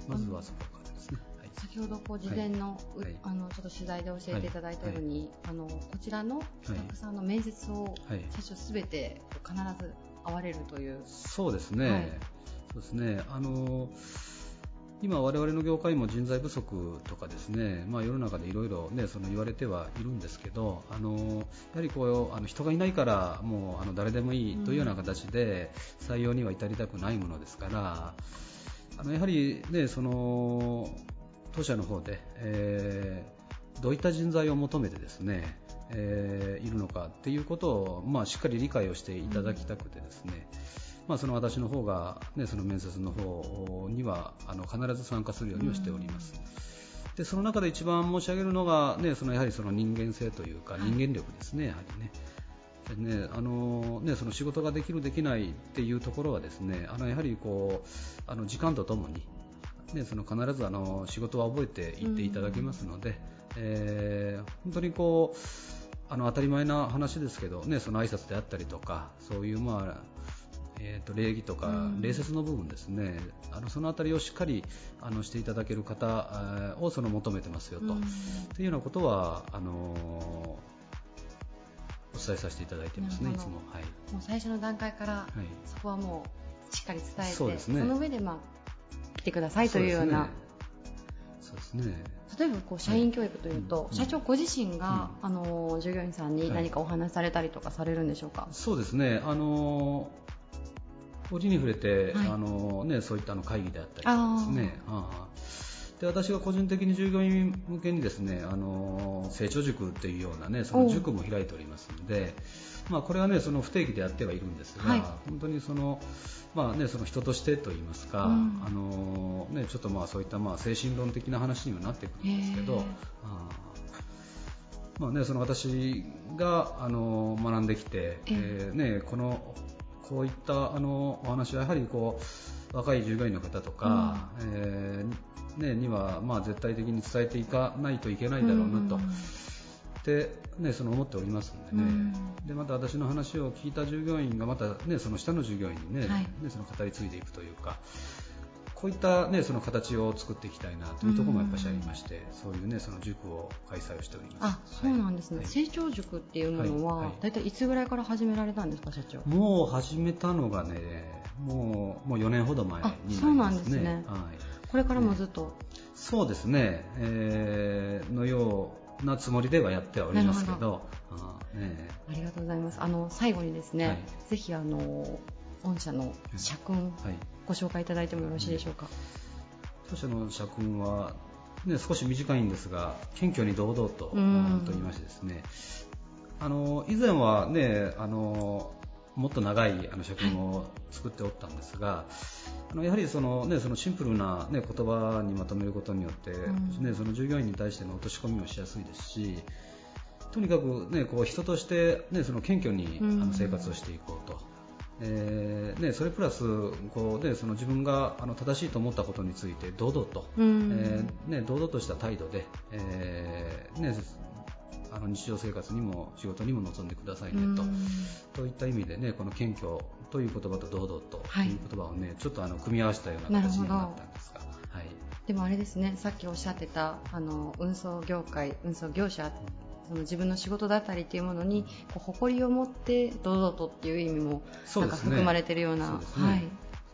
まずはそこからですね。はい。先ほどこう事前の,う、はい。あのちょっと取材で教えていただいたように、あのこちらのお客さんの面接をはい。社長すべて必ず会われるという、そうですね、はい。そうですね。あの今、我々の業界も人材不足とかですね、まあ、世の中でいろいろねその言われてはいるんですけど、あのやはりこうあの人がいないからもうあの誰でもいいというような形で採用には至りたくないものですから、あのやはり、ね、その当社の方で、えーどういった人材を求めてですね、えーいるのかっていうことを、まあ、しっかり理解をしていただきたくてですね、まあ、その私の方が、ね、その面接の方にはあの必ず参加するようにはしております。でその中で一番申し上げるのが、ね、そのやはりその人間性というか人間力ですね、やはりね。でねあのね、その仕事ができる、できないっていうところはですねあのやはりこうあの時間とともに、ね、その必ずあの仕事は覚えていっていただけますので、えー本当にこうあの当たり前な話ですけど、ね、その挨拶であったりとかそういう、まあえー、と礼儀とかうん礼節の部分ですね、あのそのあたりをしっかりあのしていただける方えーをその求めてますよと。うんというようなことはあのお伝えさせていただいてますね、ないつも。はい。もう最初の段階からはい。そこはもうしっかり伝えてそね。の上で、まあ、来てくださいというような。そうですね。ね。例えばこう社員教育というと、うん。社長ご自身が、あの従業員さんにはい。何かお話しされたりとかされるんでしょうか、そうですね。あの折に触れて、はい。あのね、そういったあの会議であったりとかですね。ああで私が個人的に従業員向けにですね、あの成長塾っていうようなね、その塾も開いておりますので、まあこれはね、その不定期でやってはいるんですが、はい。本当にそのまあね、その人としてといいますか、うん。あのね、ちょっとまあそういったまあ精神論的な話にはなってくるんですけどあまあね、その私があの学んできて、えーね、このこういったあのお話はやはりこう若い従業員の方とか、えーね、にはまあ絶対的に伝えていかないといけないだろうなと。ってね、その思っておりますんでね、うん。でまた私の話を聞いた従業員がまた、ね、その下の従業員にね,、はい。ねその語り継いでいくというかこういった、ね、その形を作っていきたいなというところもやっぱりありまして、そういう、ね、その塾を開催をしております。あ、そうなんですね。はい。成長塾っていうのは、はい。はい。いいつぐらいから始められたんですか、社長？もう始めたのがね、もうもう4年ほど前になりますね。あそうなんですね。はい、これからもずっと？そうですね、えーのようなつもりではやってはおりますけど、あーねありがとうございます。あの、最後にですね、はい。ぜひ、あの、御社の社訓、はい、ご紹介いただいてもよろしいでしょうか？当社の社訓は、ね、少し短いんですが、謙虚に堂々と、うんと言いましてですね、あの以前はね、あのもっと長いあの社訓を作っておったんですが、あのやはりその、ね、そのシンプルな、ね、言葉にまとめることによって、うん。ね、その従業員に対しての落とし込みもしやすいですし、とにかく、ね、こう人として、ね、その謙虚にうん。あの生活をしていこうと。えーね、それプラスこう、ね、その自分があの正しいと思ったことについて堂々と、うん。えーね、堂々とした態度で、えーね、あの日常生活にも仕事にも臨んでくださいねと。うん。といった意味でね、この謙虚という言葉と堂々とはい。という言葉をね、ちょっとあの組み合わせたような形にはなったんですが、はい。でもあれですね、さっきおっしゃってた、あの、運送業界、運送業者、その自分の仕事だったりっていうものに、こう誇りを持って、堂々とっていう意味も、なんかそうですね。含まれてるような、そうね。はい。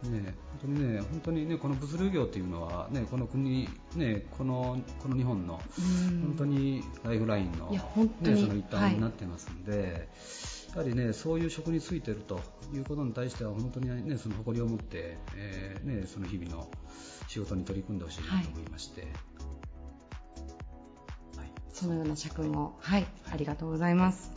ね、本当にね、本当にね、この物流業っていうのは、ね、この国、ね、この、この日本の、うん。本当にライフラインの、ね、その一端になってますんで、やはりね、そういう職に就いてるということに対しては、本当にね、その誇りを持って、えーね、その日々の仕事に取り組んでほしいなと思いまして、はい。そのような社訓を、はい、ありがとうございます。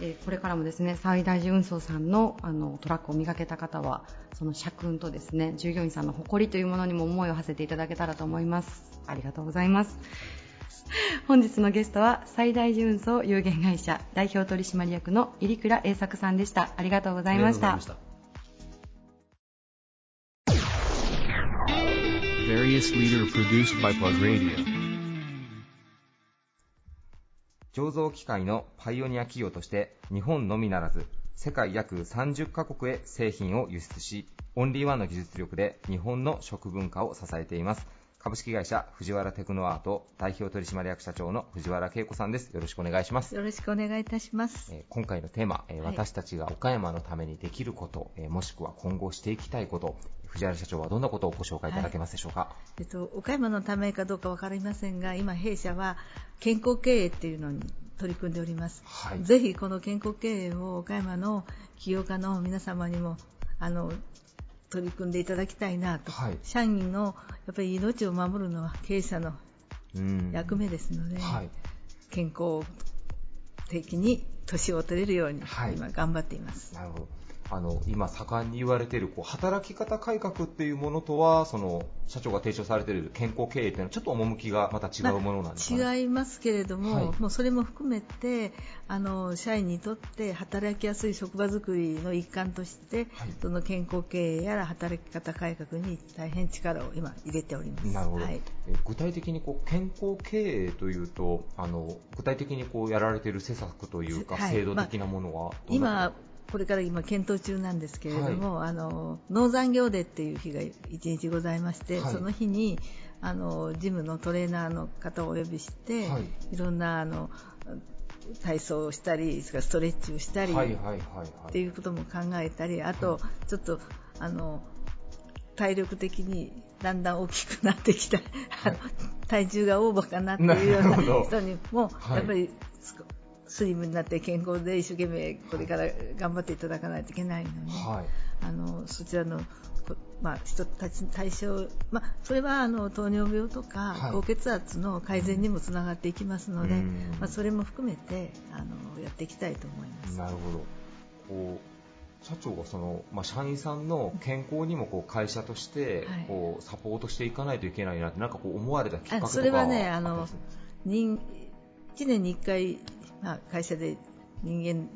えーこれからもですね、最大寺運送さんのあのトラックを磨けた方は、その社訓とですね、従業員さんの誇りというものにも思いを馳せていただけたらと思います。ありがとうございます。本日のゲストは最大寺運送有限会社代表取締役の入倉栄作さんでした。ありがとうございましたありがとうございま。した。Various leader produced by Plug Radio. 醸造機械のパイオニア企業として日本のみならず世界約30カ国へ製品を輸出しオンリーワンの技術力で日本の食文化を支えています。株式会社藤原テクノアート代表取締役社長の藤原恵子さんです。よろしくお願いします。よろしくお願いいたします。えー今回のテーマ、え私たちが岡山のためにできること、えーもしくは今後していきたいこと藤原社長はどんなことをご紹介いただけますでしょうか、えっと、岡山のためかどうかわかりませんが、今弊社は健康経営っていうのに取り組んでおります。はいぜひこの健康経営を岡山の起業家の皆様にも、あの、取り組んでいただきたいなと。はい社員のやっぱり命を守るのは経営者のうん役目ですので、はい健康的に年を取れるようにはい今頑張っています。なるほど。あの、今盛んに言われている、こう、働き方改革っていうものとは、その、社長が提唱されている健康経営っていうのは、ちょっと趣がまた違うものなんですか、ね違いますけれども、はい。もうそれも含めてあの社員にとって働きやすい職場づくりの一環として、はい。その健康経営やら働き方改革に大変力を今入れております。なるほど、はい。え具体的にこう健康経営というとあの具体的にこうやられている施策というか、はい。制度的なものはどんな今これから今検討中なんですけれども、あの農産業デーっていう日が1日ございまして、はい。その日にあのジムのトレーナーの方をお呼びして、はい。い、ろんなあの体操をしたりそれからストレッチをしたり、はいはいはいはい。っていうことも考えたり、あと、ちょっと、あの、体力的にだんだん大きくなってきた、あの 体重がオーバーかなっていうような人にも、はい。やっぱり、すスリムになって健康で一生懸命これから頑張っていただかないといけないので、はい。あのそちらの、こまあ、人たち対象、まあ、それはあの糖尿病とかはい。高血圧の改善にもつながっていきますので、うん。まあ、それも含めてあのやっていきたいと思います。なるほど。こう社長がその、まあ、社員さんの健康にもこう会社としてはい。こうサポートしていかないといけないなってなんかこう思われたきっかけとかあそれはねあの人1年に1回、まあ、会社で人間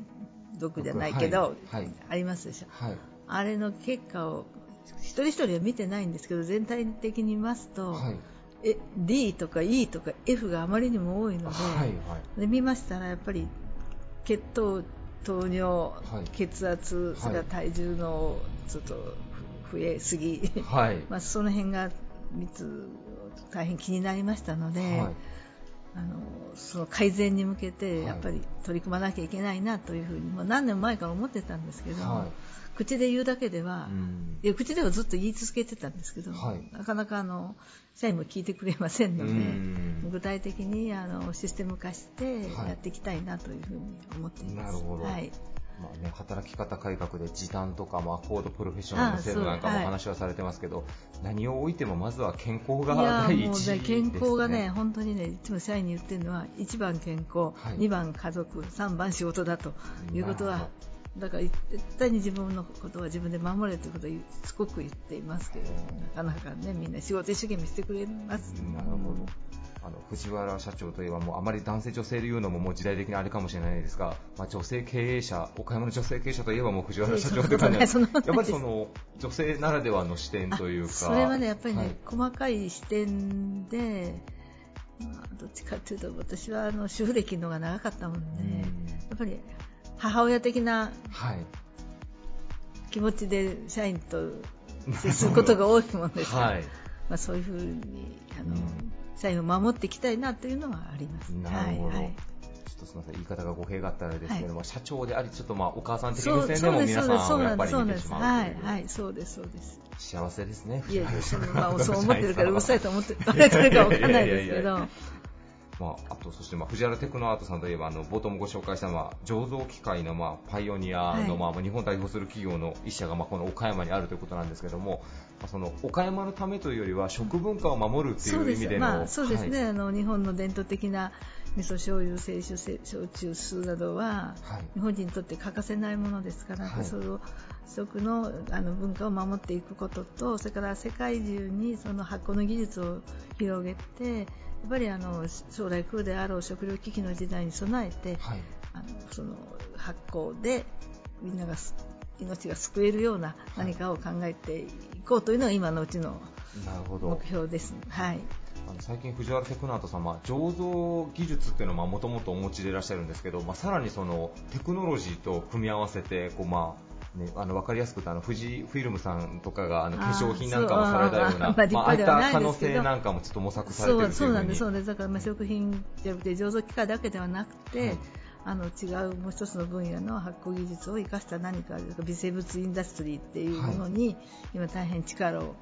ドックじゃないけど、はいはい。ありますでしょ。はい。あれの結果を一人一人は見てないんですけど全体的に見ますと、はい。え D とか E とか F があまりにも多いので,、はいはい。で見ましたらやっぱり血糖糖尿、い。血圧、それから体重のちょっと増えすぎ、はい。まあ、その辺が3つ大変気になりましたので、はいあのその改善に向けてはい。やっぱり取り組まなきゃいけないなというふうに、もう何年前から思ってたんですけど、はい。口で言うだけでは、うん。いや口ではずっと言い続けてたんですけど、はい。なかなかあの社員も聞いてくれませんので、うん。具体的にあのシステム化してはい。やっていきたいなというふうに思っています。なるほど。はいまあね、働き方改革で時短とか、まあ、高度プロフェッショナルの制度なんかも話はされてますけど、何を置いてもまずは健康が第一ですね。健康がね、本当にね、いつも社員に言ってるのは、1番健康、はい2番家族、3番仕事だということは、だから絶対に自分のことは自分で守れということをすごく言っていますけど、なかなかね、みんな仕事一生懸命してくれます。なるほど。あの藤原社長といえばもうあまり男性女性で言うのももう時代的にあれかもしれないですが、まあ、女性経営者岡山の女性経営者といえばもう藤原社長というやっぱりその女性ならではの視点というかそれはね、やっぱりね、はい。細かい視点で、まあ、どっちかというと、私はあの主婦歴の方が長かったもんで、うん。やっぱり母親的なはい。気持ちで社員と接することが多いもんですから、はい。まあ、そういうふうにあの、うん社員を守っていきたいなというのはあります。なるほど、はいはい。ちょっとすみません言い方が語弊があったらですけれども、は社長でありちょっとまあお母さん的目線でも皆さんそうをやっぱり見てしまうはいというはいそうですそうです。幸せですねいやいやまあそう思ってるから うるさいと思ってい言われてるかわからないですけどまあ、あとそしてまあ藤原テクノアートさんといえばあの冒頭もご紹介したまあ醸造機械のまあパイオニアのはい。まあ日本を代表する企業の一社がまあこの岡山にあるということなんですけども、まあその岡山のためというよりは食文化を守るっていそう意味での、まあそうですね、はいあの日本の伝統的な味噌醤油清酒焼酎酢などは、はい。日本人にとって欠かせないものですから、はい。その食のあの文化を守っていくこととそれから世界中にその発酵の技術を広げてぱりあの将来来るであろう食料危機の時代に備えて、はい。あのその発酵でみんながす命が救えるような何かを考えていこうというのが今のうちの目標です。はい。あの最近、藤原テクノアートさん、まあ、醸造技術っていうのはもともとお持ちでいらっしゃるんですけど、まあ、さらにそのテクノロジーと組み合わせてこう、まあね、あの分かりやすくあの富士フィルムさんとかがあの化粧品なんかもされたようなあまああ、ああいった可能性なんかもちょっと模索されてるそうそうなんです。そうです。だからまあ食品じゃなくて醸造機械だけではなくて、はいあの違うもう一つの分野の発酵技術を生かした何か微生物インダストリーっていうものに、今大変力を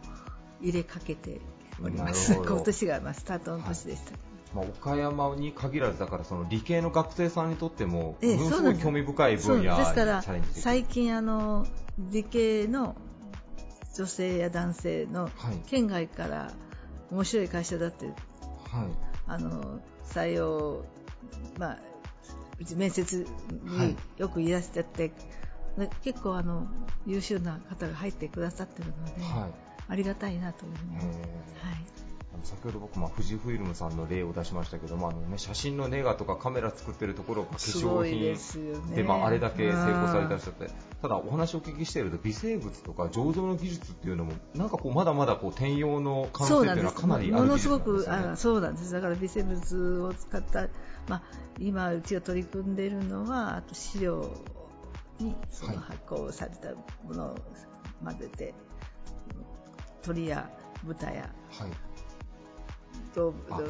入れかけております。今年がまあスタートの年でした、まあ、岡山に限らずだからその理系の学生さんにとってもええものすごい興味深い分野です。から最近あの理系の女性や男性のはい。県外から面白い会社だってはい。あの採用、まあ、うち面接はい。によくいらっしゃって、で結構あの優秀な方が入ってくださってるので、はい。ありがたいなと思います。はい先ほど僕、まあ、富士フイルムさんの例を出しましたけどもあの、ね、写真のネガとかカメラ作ってるところが化す粧ごいで品すよね。で、まあ、あれだけ成功されてらっしゃってただお話をお聞きしていると微生物とか醸造の技術っていうのもなんかこうまだまだこう転用の可能性っていうのはかなりある技ものすご術なんですよね。くあそうなんです。だから微生物を使った、まあ、今うちが取り組んでいるのはあと飼料にそのはい発酵されたものを混ぜて、鳥や豚やはい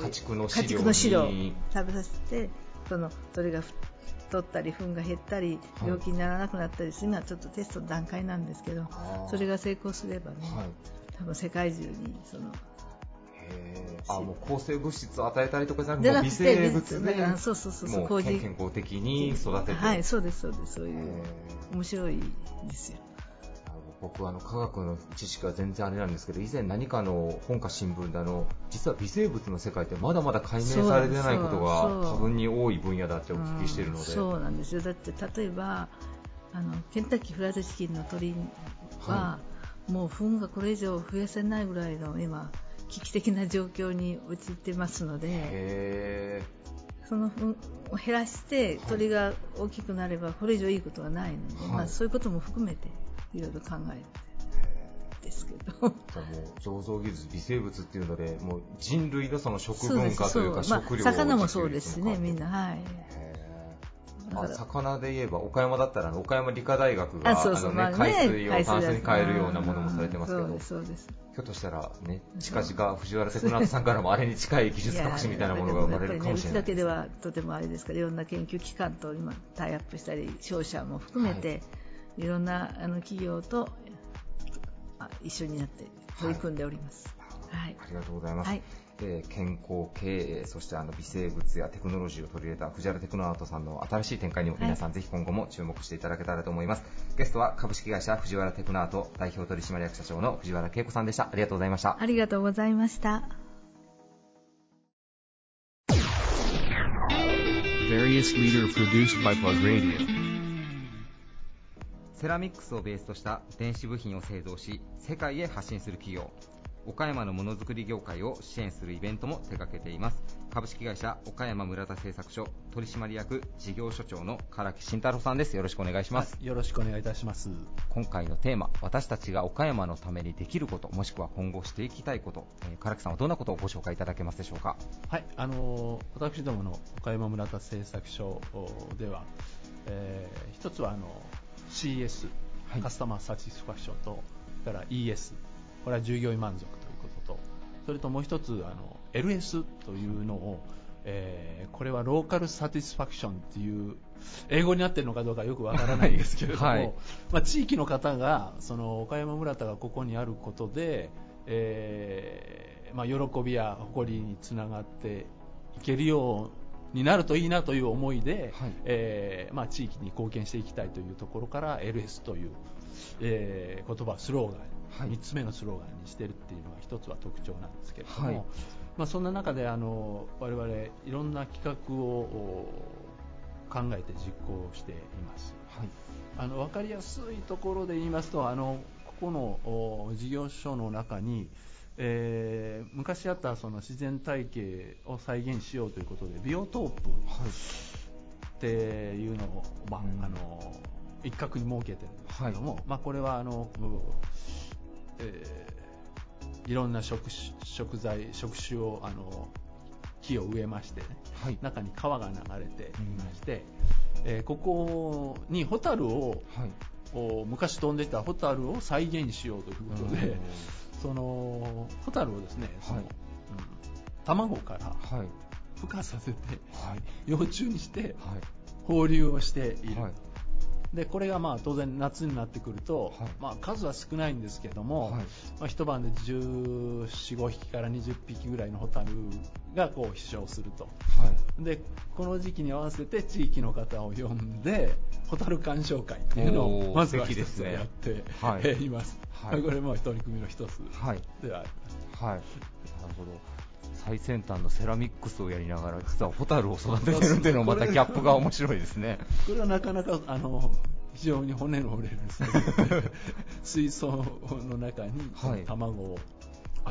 家畜の家飼料畜の飼料に食べさせてそのそれが太ったり糞が減ったりはい。病気にならなくなったりする今ちょっとテストの段階なんですけどそれが成功すればね、はい。多分世界中にそのあもう抗生物質を与えたりとかじゃなくて微生物でそうそうそうそう健康的に育てて。はいそうですそうですそういう面白いですよ僕はあの科学の知識は全然あれなんですけど以前何かの本か新聞であの実は微生物の世界ってまだまだ解明されてないことが多分に多い分野だってお聞きしているので、うんそうなんですよ。だって例えばあのケンタッキーフライドチキンの鳥は、はもう糞がこれ以上増やせないぐらいの今危機的な状況に陥ってますのでへその糞を減らして鳥が大きくなればこれ以上いいことはないので、はい。まあ、そういうことも含めていろいろ考えてですけど。ーじゃあもう醸造技術微生物っていうのでもう人類のその食文化というかそうですそう。まあ食料魚もそうですしねみんなはい。へあ魚で言えば岡山だったら岡山理科大学があのね海水を炭素に変えるようなものもされてますけど。ひょっとしたらね近々藤原テクナさんからもあれに近い技術革新みたいなものが生まれるかもしれないね。うちだけではとてもあれですからいろんな研究機関と今タイアップしたり商社も含めて、い、ろんなあの企業とあ一緒になって取り組んでおります。はい。ありがとうございます。はいえー健康経営、そしてあの微生物やテクノロジーを取り入れた藤原テクノアートさんの新しい展開にも皆さんぜひ今後も注目していただけたらと思います。ゲストは株式会社藤原テクノアート代表取締役社長の藤原恵子さんでした。ありがとうございました。ありがとうございました。Various leader produced by Plug Radio. セラミックスをベースとした電子部品を製造し世界へ発信する企業。岡山のものづくり業界を支援するイベントも手掛けています。株式会社岡山村田製作所取締役事業所長の唐木慎太郎さんです。よろしくお願いします、よろしくお願いいたします。今回のテーマ私たちが岡山のためにできることもしくは今後していきたいこと、えー唐木さんはどんなことをご紹介いただけますでしょうか？はい、あのー私どもの岡山村田製作所では、えー一つはあの CS、はい。カスタマーサティスファクションと、から ES、これは従業員満足ということと、それともう一つあの LS というのを、えーこれはローカルサティスファクションっていう英語になってるのかどうかよくわからないんですけれども、はい。まあ、地域の方がその岡山村田がここにあることで、えーまあ、喜びや誇りにつながっていけるようになるといいなという思いで、はい。えーまあ、地域に貢献していきたいというところから LS という、えー言葉スローガン、はい。3つ目のスローガンにしてるっていうのが一つは特徴なんですけれども、はい。まあ、そんな中であの我々いろんな企画をお考えて実行しています。はい。あの分かりやすいところで言いますとあのここのお事業所の中に、えー昔あったその自然体系を再現しようということでビオトープっていうのを、まあうんあの一角に設けてるんですけども、まあ、これはあの、うえーいろんな食種食材食種をあの木を植えましてね、はい。中に川が流れていまして、えーここにホタルをはい。お昔飛んでたホタルを再現しようということで、そのホタルをですね、そのはいうん卵からはい。孵化させてはい。幼虫にしてはい。放流をしている、はい。でこれがまあ当然夏になってくると、はい。まあ、数は少ないんですけども、はい。まあ、一晩で14、15匹から20匹ぐらいのホタルがこう飛翔すると。はい。でこの時期に合わせて地域の方を呼んでホタル鑑賞会というのをまずは一つやって、はいます、はい。これも取り組みの一つはいではありますはい、なるほど。最先端のセラミックスをやりながら実はホタルを育ててるっていうのもまたギャップが面白いですね。これはなかなかあの非常に骨の折れる 水槽の中にはい。卵を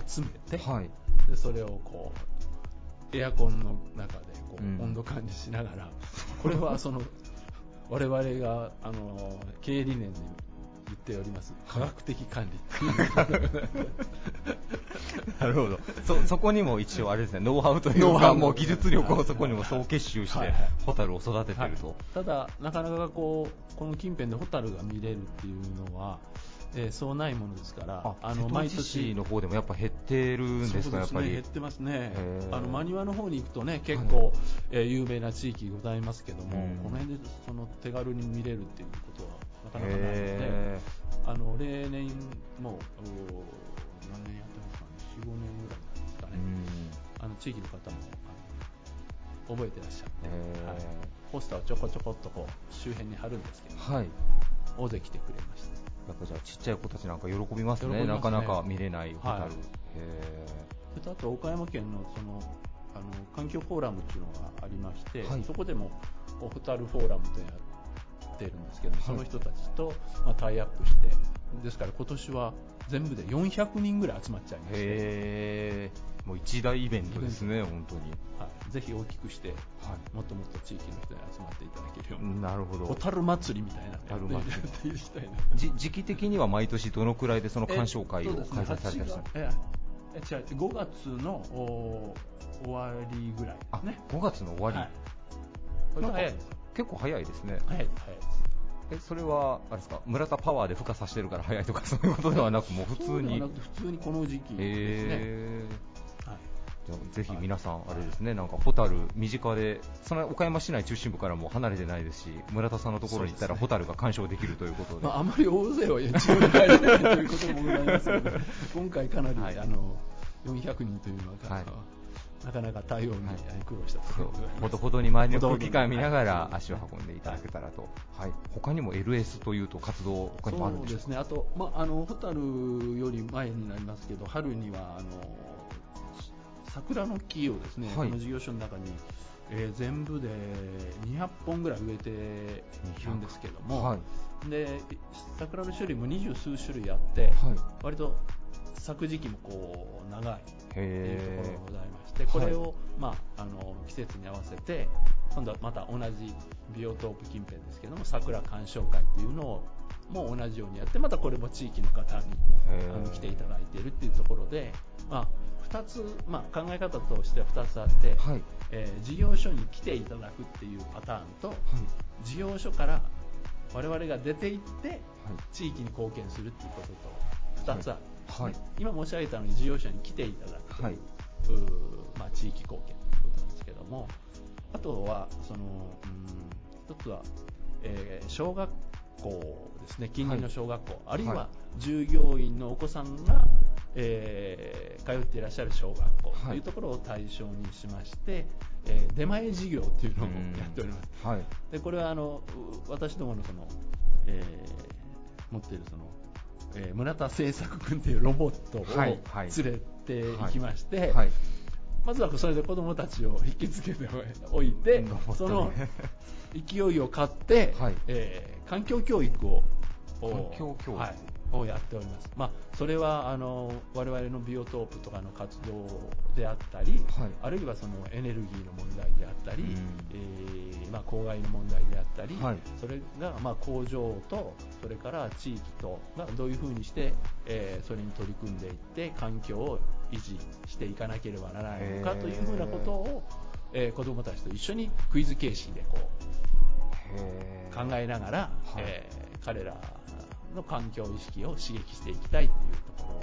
集めて、はい。でそれをこうエアコンの中でこう、うん。温度管理しながらこれはその 我々があの経営理念で言っております科学的管理。っていうなるほど。そそこにも一応あれですねノウハウというかもう技術力をそこにも総結集してはいはい。ホタルを育ててはい。ると、ただ、なかなかこうこの近辺でホタルが見れるっていうのは、えーそうないものですから、あの毎年の方でもやっぱ減ってるんですかやっぱり？減ってますね。あの真庭の方に行くとね結構、えー有名な地域ございますけども、うん。この辺でその手軽に見れるっていうことはなかなかないのでへあの例年もうお何年やってますかね45年ぐらいですかね、あの地域の方も覚えてらっしゃって、はい。ポスターをちょこちょこっとこう周辺に貼るんですけど、はい。大勢来てくれましたやっぱじゃあちっちゃい子たちなんか喜びますね。すね。なかなか見れないホタル、はい。へそれとあと岡山県のそのあの環境フォーラムっていうのがありまして、はい。そこでもホタルフォーラムとやってるんですけど、はい。その人たちと、まあ、タイアップしてですから今年は全部で400人ぐらい集まっちゃいまーして、へーもう一大イベントですね本当に。はい、ぜひ大きくしてはもっともっと地域の人に集まっていただけるように、いなるほど。ホタル祭りみたいな。のやってホタル祭り。じ時期的には毎年どのくらいでその鑑賞会をえっと開催されたりしたんですか？ええ違う5月のお終わりぐらいあね5月の終わり、はい。これが早い。です結構早いですね。早い早い。ですえそれはあれですか？村田パワーで孵化させてるから早いとかそういうことではなくもう普通に。普通にこの時期ですね、へーぜひ皆さん、あれですね、なんかホタル身近で、その岡山市内中心部からも離れてないですし、村田さんのところに行ったら、ホタルが鑑賞できるということで、まあ、あまり大勢は一応に入れないということもございますので、今回かなり、はいあの400人というのは、はい。なかなか対応にはい。苦労したところでございほどほどに周りの空気感を見ながらはい足を運んでいただけたらと、はい、他にも LS というと活動、他にもあるんですね、あと、まあ、あのホタルより前になりますけど、春にはあの桜の木をですね、はい。この事業所の中に、えー全部で200本ぐらい植えているんですけども、はい。で桜の種類も二十数種類あって、はい。割と咲く時期もこう長いというところへがございまして、これを、まあ、あの季節に合わせて、今度はまた同じビオトープ近辺ですけども、桜鑑賞会っていうのをもう同じようにやって、またこれも地域の方にあの来ていただいているっていうところで、まあ、2つ、まあ、考え方としては2つあって、はい。えー事業所に来ていただくっていうパターンと、事業所から我々が出て行って地域に貢献するっていうことと2つある、はい。今申し上げたのに事業者に来ていただくという、はい。うーまあ、地域貢献ということなんですけどもあとはそのうん一つは、えー小学校ですね。近隣の小学校、あるいはは従業員のお子さんが、えー通っていらっしゃる小学校というところを対象にしまして、えー出前事業というのをやっております。はい。でこれはあのう私どものその、えー持っているその、えー村田製作君というロボットをはいはい。連れて行きまして、はいまずはそれで子供たちを引きつけておいてね。その 勢いを買って、はい。えー環境教育をを環境教育。はいをやっております、まあ、それはあの我々のビオトープとかの活動であったり、はい。あるいはそのエネルギーの問題であったり、うん。えーまあ、公害の問題であったり、はい。それがまあ工場とそれから地域とがどういうふうにして、えーそれに取り組んでいって環境を維持していかなければならないのかというふうなことを、えー子どもたちと一緒にクイズ形式でこう考えながら、はい。えー彼らの環境意識を刺激していきたいというとこ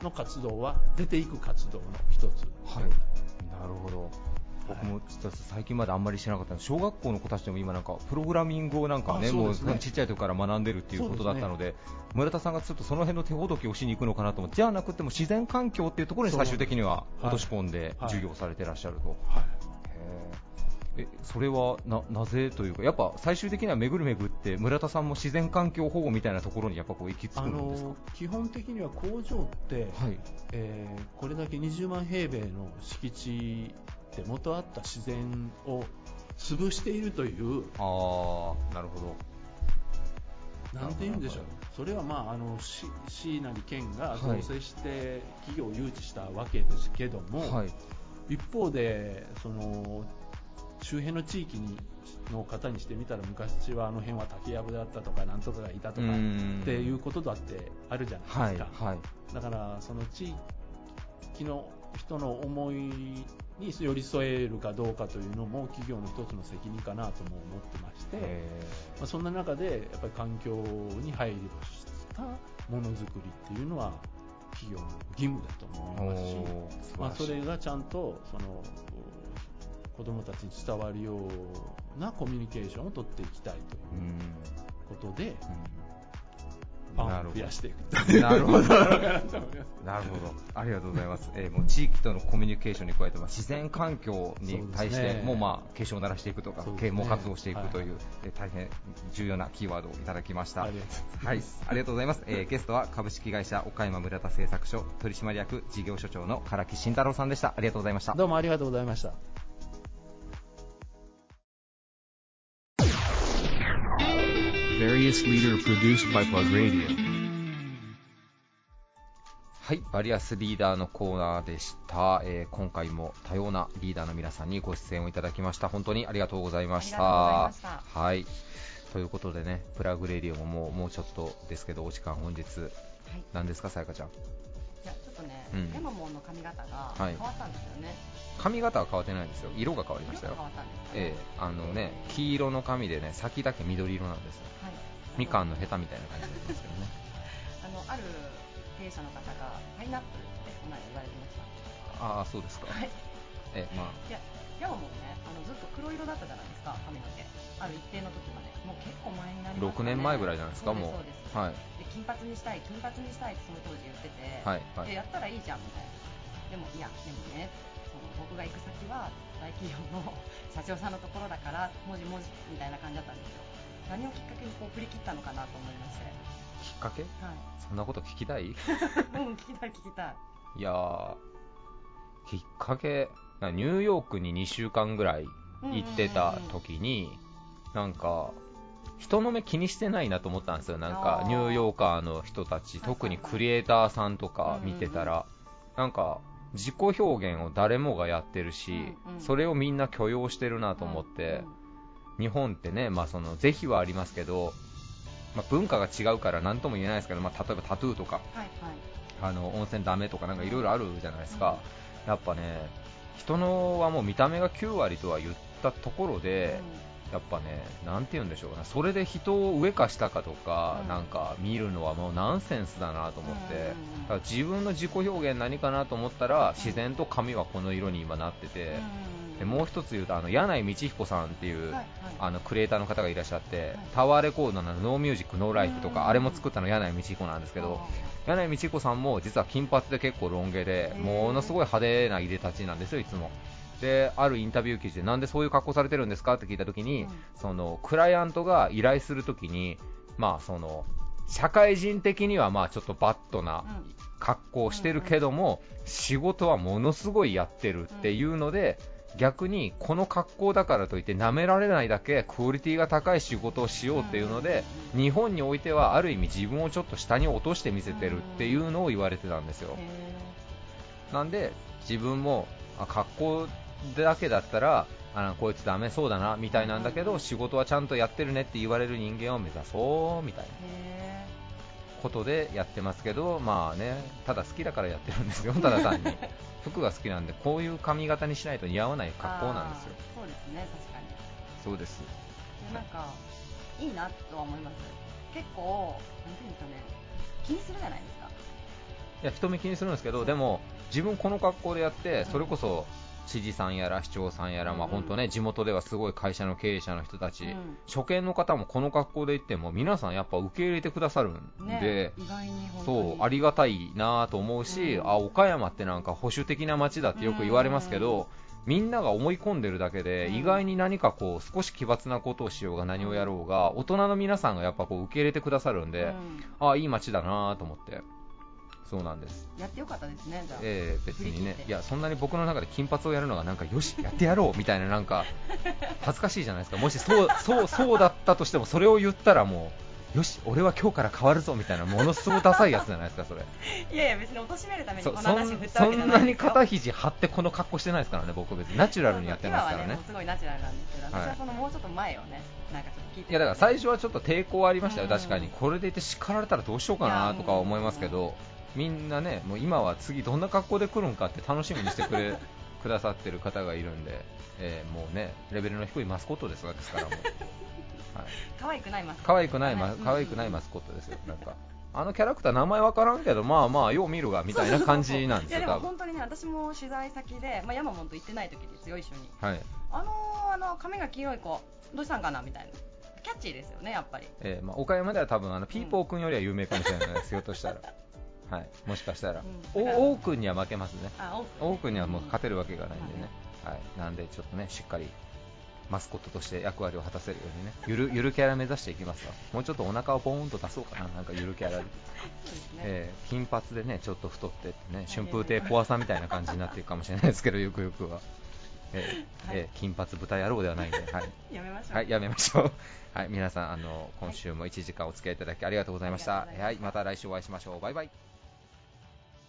ろの活動は出ていく活動の一つはい、なるほど。僕も実は最近まであんまり知らなかったので小学校の子たちでも今なんかプログラミングをなんかねもうちっちゃい時から学んでるっていうことだったので村田さんがちょっとその辺の手ほどきをしに行くのかなと思ってじゃなくても自然環境っていうところに最終的には落とし込んではい。授業されてらっしゃると、はい。へーえそれはななぜというかやっぱ最終的には巡る巡って村田さんも自然環境保護みたいなところにやっぱこう行き着あくんですか？の基本的には工場って、はい。えーこれだけ20万平米の敷地で元あった自然を潰しているという、ああなるほど。なんて言うんでしょう、それは、まあ、あの市市なり県が造成して企業を誘致したわけですけども、はい。一方でその周辺の地域にの方にしてみたら昔はあの辺は竹やぶだったとかなんとかがいたとかうん。っていうことだってあるじゃないですか。はいはい。だからその地域の人の思いに寄り添えるかどうかというのも企業の一つの責任かなとも思ってまして、へまあ、そんな中でやっぱり環境に配慮したものづくりっていうのは企業の義務だと思いますしまあ、それがちゃんとそのう子どもたちに伝わるようなコミュニケーションを取っていきたいといううんことで、うんファなるほどンを増やしていくなるほど なるほど、ありがとうございます。えーもう地域とのコミュニケーションに加えて、まあ自然環境に対してそうですねもまあ警鐘を鳴らしていくとか、ね啓蒙活動をしていくという、はいえー大変重要なキーワードをいただきました。ありがとうございますはい、ありがとうございます。えーゲストは株式会社岡山村田製作所取締役事業所長の唐木慎太郎さんでした。ありがとうございました。どうもありがとうございました。Various leader produced by Plug Radio. はい、バリアスリーダーのコーナーでした、えー今回も多様なリーダーの皆さんにご出演をいただきました。本当にありがとうございました。はい。ということでねプラグレディオももうもうちょっとですけどお時間本日。はい。何ですかさやかちゃんいやちょっとね、うん。ヤマモンの髪型がはい。変わったんですよね、髪型は変わってないんですよ。色が変わりましたよ。ええ。あのね黄色の髪でね先だけ緑色なんですよ。はい、みかんのヘタみたいな感じなんですけどね。あのある経営者の方がパイナップルってこの間言われてました。ああそうですか。はい。ええまあ。いやヤマモンねあのずっと黒色だったじゃないですか髪の毛。ある一定の時まで。もう結構前になりました6ね年前ぐらいじゃないですかもうはい。で金髪にしたい金髪にしたいってその当時言ってて、はいはい。でやったらいいじゃんみたいな。でもいやでもねその僕が行く先は大企業の社長さんのところだからもじもじみたいな感じだったんですよ。何をきっかけにこう振り切ったのかなと思いまして。きっかけ？はい。そんなこと聞きたい？うん聞きたい聞きたい。いやーきっかけニューヨークに2週間ぐらい行ってた時になんか人の目気にしてないなと思ったんですよなんかニューヨーカーの人たち特にクリエイターさんとか見てたらなんか自己表現を誰もがやってるしそれをみんな許容してるなと思って日本ってねまあその是非はありますけどまあ文化が違うから何とも言えないですけどまあ例えばタトゥーとかあの温泉ダメとかなんかいろいろあるじゃないですか、やっぱね人のはもう見た目が9割とは言ったところで、やっぱね、なんて言うんでしょうな、それで人を上か下かとか、うん。なんか見るのはもうナンセンスだなと思って、うんうんうん。だから自分の自己表現何かなと思ったら、自然と髪はこの色に今なってて、でもう一つ言うと、あの柳井道彦さんっていう、はいはい。あのクリエイターの方がいらっしゃって、はい。タワーレコードのノーミュージックノーライフとか、うんあれも作ったの柳井道彦なんですけど、柳井道彦さんも実は金髪で結構ロン毛で、ものすごい派手ないでたちなんですよ、いつも。で、あるインタビュー記事で、なんでそういう格好されてるんですかって聞いたときに、うん。その、クライアントが依頼するときに、まあ、その、社会人的にはまあちょっとバットなうん。格好をしてるけども、仕事はものすごいやってるっていうので、逆にこの格好だからといって舐められないだけクオリティが高い仕事をしようっていうので、日本においてはある意味自分をちょっと下に落として見せてるっていうのを言われてたんですよ。なんで自分もあ格好だけだったらあこいつダメそうだなみたいなんだけど、仕事はちゃんとやってるねって言われる人間を目指そうみたいなへことでやってますけど、まあね、ただ好きだからやってるんですよ、ただ単に。服が好きなんで、こういう髪型にしないと似合わないー格好なんですよ。そうですね確かにそうです。なんかいいなとは思います結構なんていうんですかね気にするじゃないですかいや、人目気にするんですけど、でも、自分この格好でやって、それこそ、知事さんやら市長さんやら、まあうん。本当ね、地元ではすごい会社の経営者の人たち、うん。初見の方もこの格好で行っても、皆さんやっぱ受け入れてくださるんで、ねそう、ありがたいなと思うし、うん。あ、岡山ってなんか保守的な街だってよく言われますけど、みんなが思い込んでるだけで、うん。意外に何かこう、少し奇抜なことをしようが何をやろうが、大人の皆さんがやっぱこう受け入れてくださるんで、あ、いい街だなと思って。そうなんです。やってよかったですねじゃあ、ええ別にね。いや、そんなに僕の中で金髪をやるのがなんか、よし、やってやろうみたいな、なんか、恥ずかしいじゃないですか、もしそう、そう、そうだったとしても、それを言ったらもう、よし、俺は今日から変わるぞみたいな、ものすごいダサいやつじゃないですか、それ。いやいや別に貶めるためにそこの話振ったわそけじゃなですよ。んないに肩肘張ってこの格好してないですからね、僕別に。ナチュラルにやってますからね。今はね。すごいナチュラルなんですけど、はい。私はそのもうちょっと前をねなんかちょっと聞いていやだから最初はちょっと抵抗ありましたよ、うん確かに、これでいて叱られたらどうしようかなとか思いますけど、みんなね、もう今は次、どんな格好で来るんかって楽しみにしてくれ くださってる方がいるんで、えーもうね、レベルの低いマスコットですわですから、もう、はい、可愛くないます可愛くない、まはい。可愛くないマスコットですよ、なんか、あのキャラクター、名前わからんけど、まあまあ、よう見るがみたいな感じなんですよ、いやでも多分。本当にね私も取材先で、まあ、ヤマモンと行ってない時ですよ一緒に。はい。あのー、あの髪が黄色い子どうしたんかなみたいな。キャッチーですよねやっぱり。えーまあ、岡山では多分あのピーポー君よりは有名かもしれないです、ひょっとしたら、はい、もしかしたら、うん。お王君には負けますね。王君にはもう勝てるわけがないんでね、はい、なんでちょっとね、しっかりマスコットとして役割を果たせるようにね、ゆる ゆるキャラ目指していきますわ、もうちょっとお腹をポーンと出そうかな、なんかゆるキャラで、そうですね、えー金髪でね、ちょっと太ってね、春風亭小さんみたいな感じになっていくかもしれないですけど、ゆくゆくは。えーえー金髪豚野郎ではないんで、はい、やめましょう。はい、やめましょう。はい、皆さん、あの、今週も1時間お付き合いいただきありがとうございました。ありがとうございました。はい、また来週お会いしましょう。バイバイ。